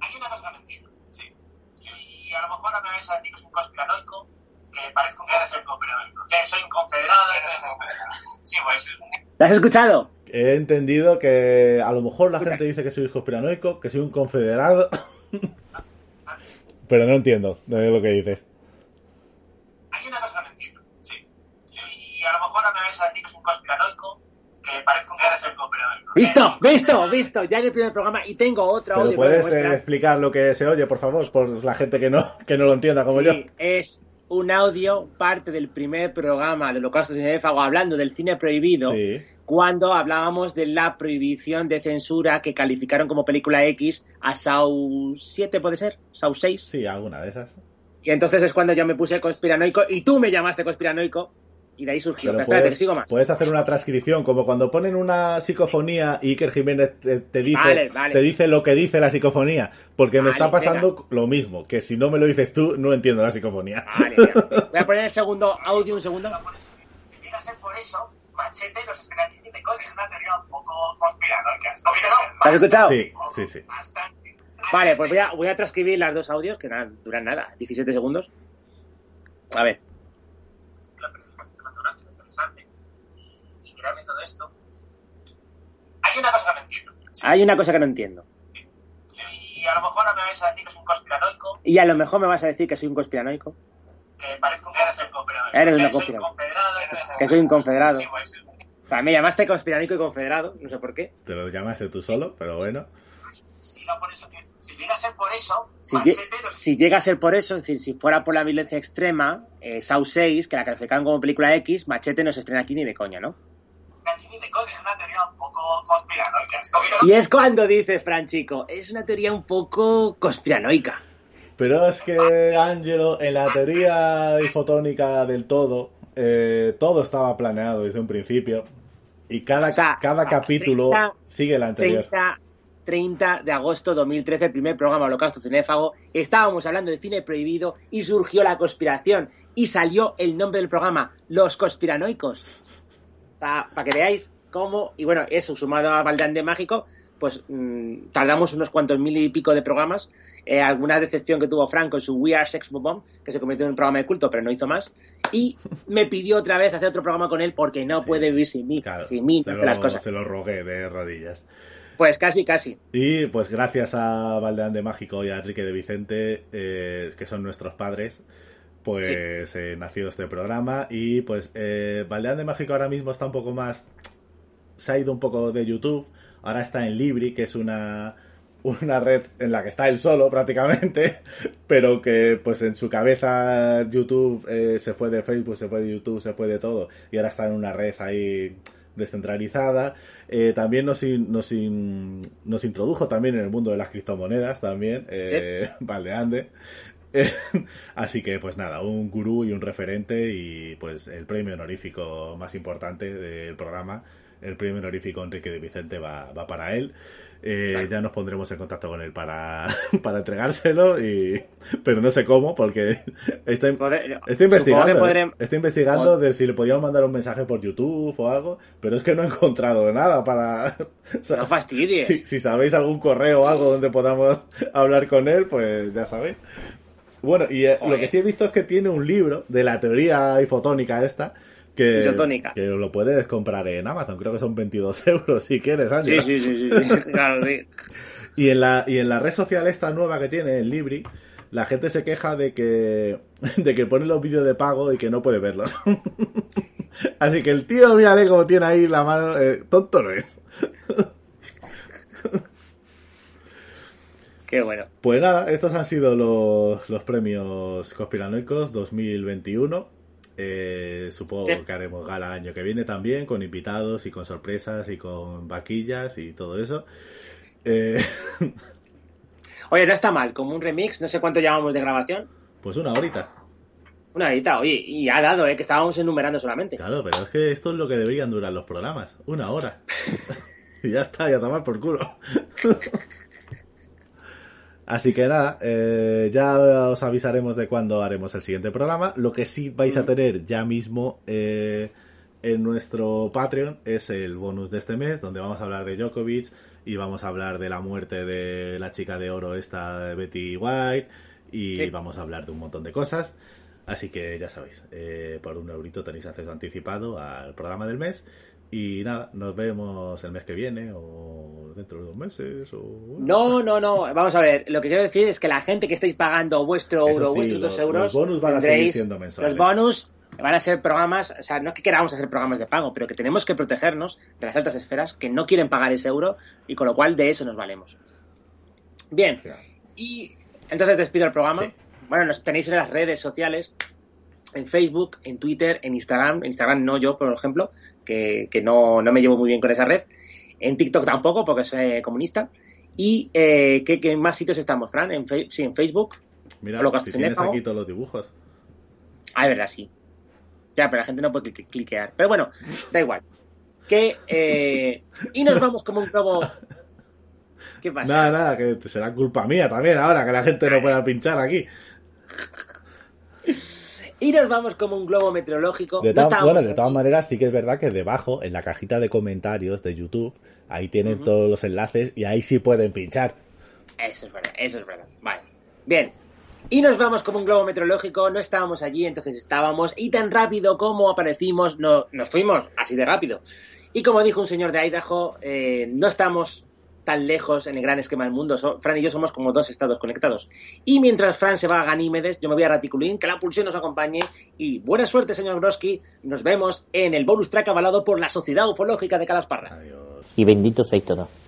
Hay una cosa que no entiendo, sí. Y, a lo mejor ahora me vais a decir que es un conspiranoico, que parezco que eres un conspiranoico, que soy un confederado. que soy un confederado. Sí, pues ¿Lo has escuchado? He entendido que a lo mejor la gente dice que soy conspiranoico, que soy un confederado. Pero no entiendo de lo que dices. hay una cosa que no entiendo, sí. Y, y a lo mejor ahora me vais a decir que es un conspiranoico, que parezco que eres un conspiranoico. Visto, visto, visto. Ya en el primer programa y tengo otro Pero audio. puedes eh, explicar lo que se oye, por favor, por la gente que no, que no lo entienda como Sí, yo. es un audio, parte del primer programa de Holocausto Cinéfago hablando del cine prohibido, Sí. cuando hablábamos de la prohibición de censura que calificaron como película X a Sau 7, ¿puede ser? Sau 6. Sí, alguna de esas. Y entonces es cuando yo me puse conspiranoico y tú me llamaste conspiranoico y de ahí surgió. Pero espérate, puedes, sigo más. puedes hacer una transcripción, como cuando ponen una psicofonía y Iker Jiménez te, te dice, Vale, vale. te dice lo que dice la psicofonía. Porque me Vale, está pasando lo mismo, que si no me lo dices tú, no entiendo la psicofonía. Vale. Voy a poner el segundo audio un segundo. Si a ser por eso, Machete no se estrena aquí ni de coña. Es una teoría un poco conspiranoica. ¿No que ¿Lo has escuchado? Sí, sí, sí. Bastante. Vale, pues voy a, voy a transcribir las dos audios, que no duran nada, 17 segundos. A ver. Interesante y, crearme todo esto. Hay una cosa que no entiendo. Hay una cosa que no entiendo. Y a lo mejor ahora me vais a decir que es un conspiranoico, Y a lo mejor me vas a decir que soy un conspiranoico, que parezco que eres el confederado. Eres una que soy un eres- que soy un confederado. Sí, pues, O sea, me llamaste conspiranoico y confederado, no sé por qué. Te lo llamaste tú solo, pero bueno. si no por eso, que- si llega a ser por eso, Si, Machete si llega a ser por eso, es decir, si fuera por la violencia extrema, eh, Saw 6, que la califican como película X, Machete no se estrena aquí ni de coña, ¿no? aquí ni de coña, es una teoría un poco conspiranoica. Es como que no- Y es cuando dices, Fran Chico, es una teoría un poco conspiranoica. Pero es que, Angelo, en la teoría ifotónica del todo, eh, todo estaba planeado desde un principio. Y cada, O sea, cada capítulo 30, sigue el anterior. 30, 30 de agosto 2013, el primer programa Holocausto Cinéfago. Estábamos hablando de cine prohibido y surgió la conspiración. Y salió el nombre del programa, Los Conspiranoicos. Para que veáis cómo. Y bueno, eso, sumado a Valdeán de Mágico, pues mm, tardamos unos cuantos mil y pico de programas. Eh, alguna decepción que tuvo Frank con su We Are Sex Bomb, que se convirtió en un programa de culto, pero no hizo más. Y me pidió otra vez hacer otro programa con él porque no Sí. puede vivir sin mí. Claro, sin mí, se, hace las lo, cosas. se lo rogué de rodillas. Pues casi, casi. Y pues gracias a Valdeán de Mágico y a Enrique de Vicente, eh, que son nuestros padres, pues eh, nació este programa. Y pues eh, Valdeán de Mágico ahora mismo está un poco más. Se ha ido un poco de YouTube. Ahora está en Libri, que es una, una red en la que está él solo prácticamente, pero que pues en su cabeza YouTube eh, se fue de Facebook, se fue de YouTube, se fue de todo. Y ahora está en una red ahí descentralizada. Eh, también nos, in- nos, in- nos introdujo también en el mundo de las criptomonedas, también, eh, Valdeande. Así que, pues nada, un gurú y un referente y pues el premio honorífico más importante del programa, el premio honorífico Enrique de Vicente va, va para él. Eh, Claro. Ya nos pondremos en contacto con él para, para entregárselo, y, pero no sé cómo, porque está, supongo investigando, ¿eh? podré- estoy investigando de si le podíamos mandar un mensaje por YouTube o algo, pero es que no he encontrado nada para... o sea, No fastidies. si, si sabéis algún correo o algo donde podamos hablar con él, pues ya sabéis. Bueno, y eh, lo que sí he visto es que tiene un libro de la teoría ifotónica esta, que, Isotónica. que lo puedes comprar en Amazon, creo que son 22 euros si quieres, Sí, Ángela. sí, sí, sí, sí, claro, sí. Y en la, y en la red social esta nueva que tiene, el Libri, la gente se queja de que, de que pone los vídeos de pago y que no puede verlos. Así que el tío, mírale cómo tiene ahí la mano, eh, tonto no es. Qué bueno. Pues nada, estos han sido los, los premios conspiranoicos 2021. Eh, supongo Sí. que haremos gala el año que viene también, con invitados y con sorpresas y con vaquillas y todo eso. Eh, Oye, no está mal, como un remix, no sé cuánto llevamos de grabación. pues una horita. Una horita, oye, y ha dado, ¿eh? Que estábamos enumerando solamente. Claro, pero es que esto es lo que deberían durar los programas. Una hora. y ya está, ya tomar por culo. Así que nada, eh, ya os avisaremos de cuándo haremos el siguiente programa. Lo que sí vais a tener ya mismo eh, en nuestro Patreon es el bonus de este mes, donde vamos a hablar de Djokovic y vamos a hablar de la muerte de la chica de oro esta Betty White y Sí. vamos a hablar de un montón de cosas. Así que ya sabéis, eh, por un eurito tenéis acceso anticipado al programa del mes. Y nada, nos vemos el mes que viene o dentro de dos meses o... No, no, no. Vamos a ver. Lo que quiero decir es que la gente que estáis pagando vuestro euro, sí, vuestros dos euros, los bonus van a seguir tendréis- siendo mensuales. Los bonus van a ser programas, o sea, no es que queramos hacer programas de pago, pero que tenemos que protegernos de las altas esferas que no quieren pagar ese euro y con lo cual de eso nos valemos. Bien, y entonces despido el programa. Sí. Bueno, nos tenéis en las redes sociales, en Facebook, en Twitter, en Instagram. En Instagram no yo, por ejemplo, que, que no, no me llevo muy bien con esa red. En TikTok tampoco, porque soy comunista. ¿Y eh, ¿qué, qué más sitios estamos, Fran? En, sí, en Facebook. Mira, Holocausto si tienes aquí todos los dibujos. Ah, es verdad, sí. Ya, pero la gente no puede cli- cliquear. Pero bueno, da igual. Que, eh, y nos vamos como un globo. ¿Qué pasa? Nada, nada, que será culpa mía también ahora que la gente no pueda pinchar aquí. Y nos vamos como un globo meteorológico. De No bueno, de todas maneras, sí que es verdad que debajo, en la cajita de comentarios de YouTube, ahí tienen todos los enlaces y ahí sí pueden pinchar. Eso es verdad, eso es verdad. Vale. Bien. Y nos vamos como un globo meteorológico, no estábamos allí, entonces estábamos, y tan rápido como aparecimos, no, nos fuimos, así de rápido. Y como dijo un señor de Idaho, eh, no estamos tan lejos en el gran esquema del mundo. Fran y yo somos como dos estados conectados. Y mientras Fran se va a Ganímedes, yo me voy a Raticulín, que la pulsión nos acompañe. Y buena suerte, señor Groski. Nos vemos en el bonus track avalado por la Sociedad Ufológica de Calasparra. Adiós. Y bendito sois todos.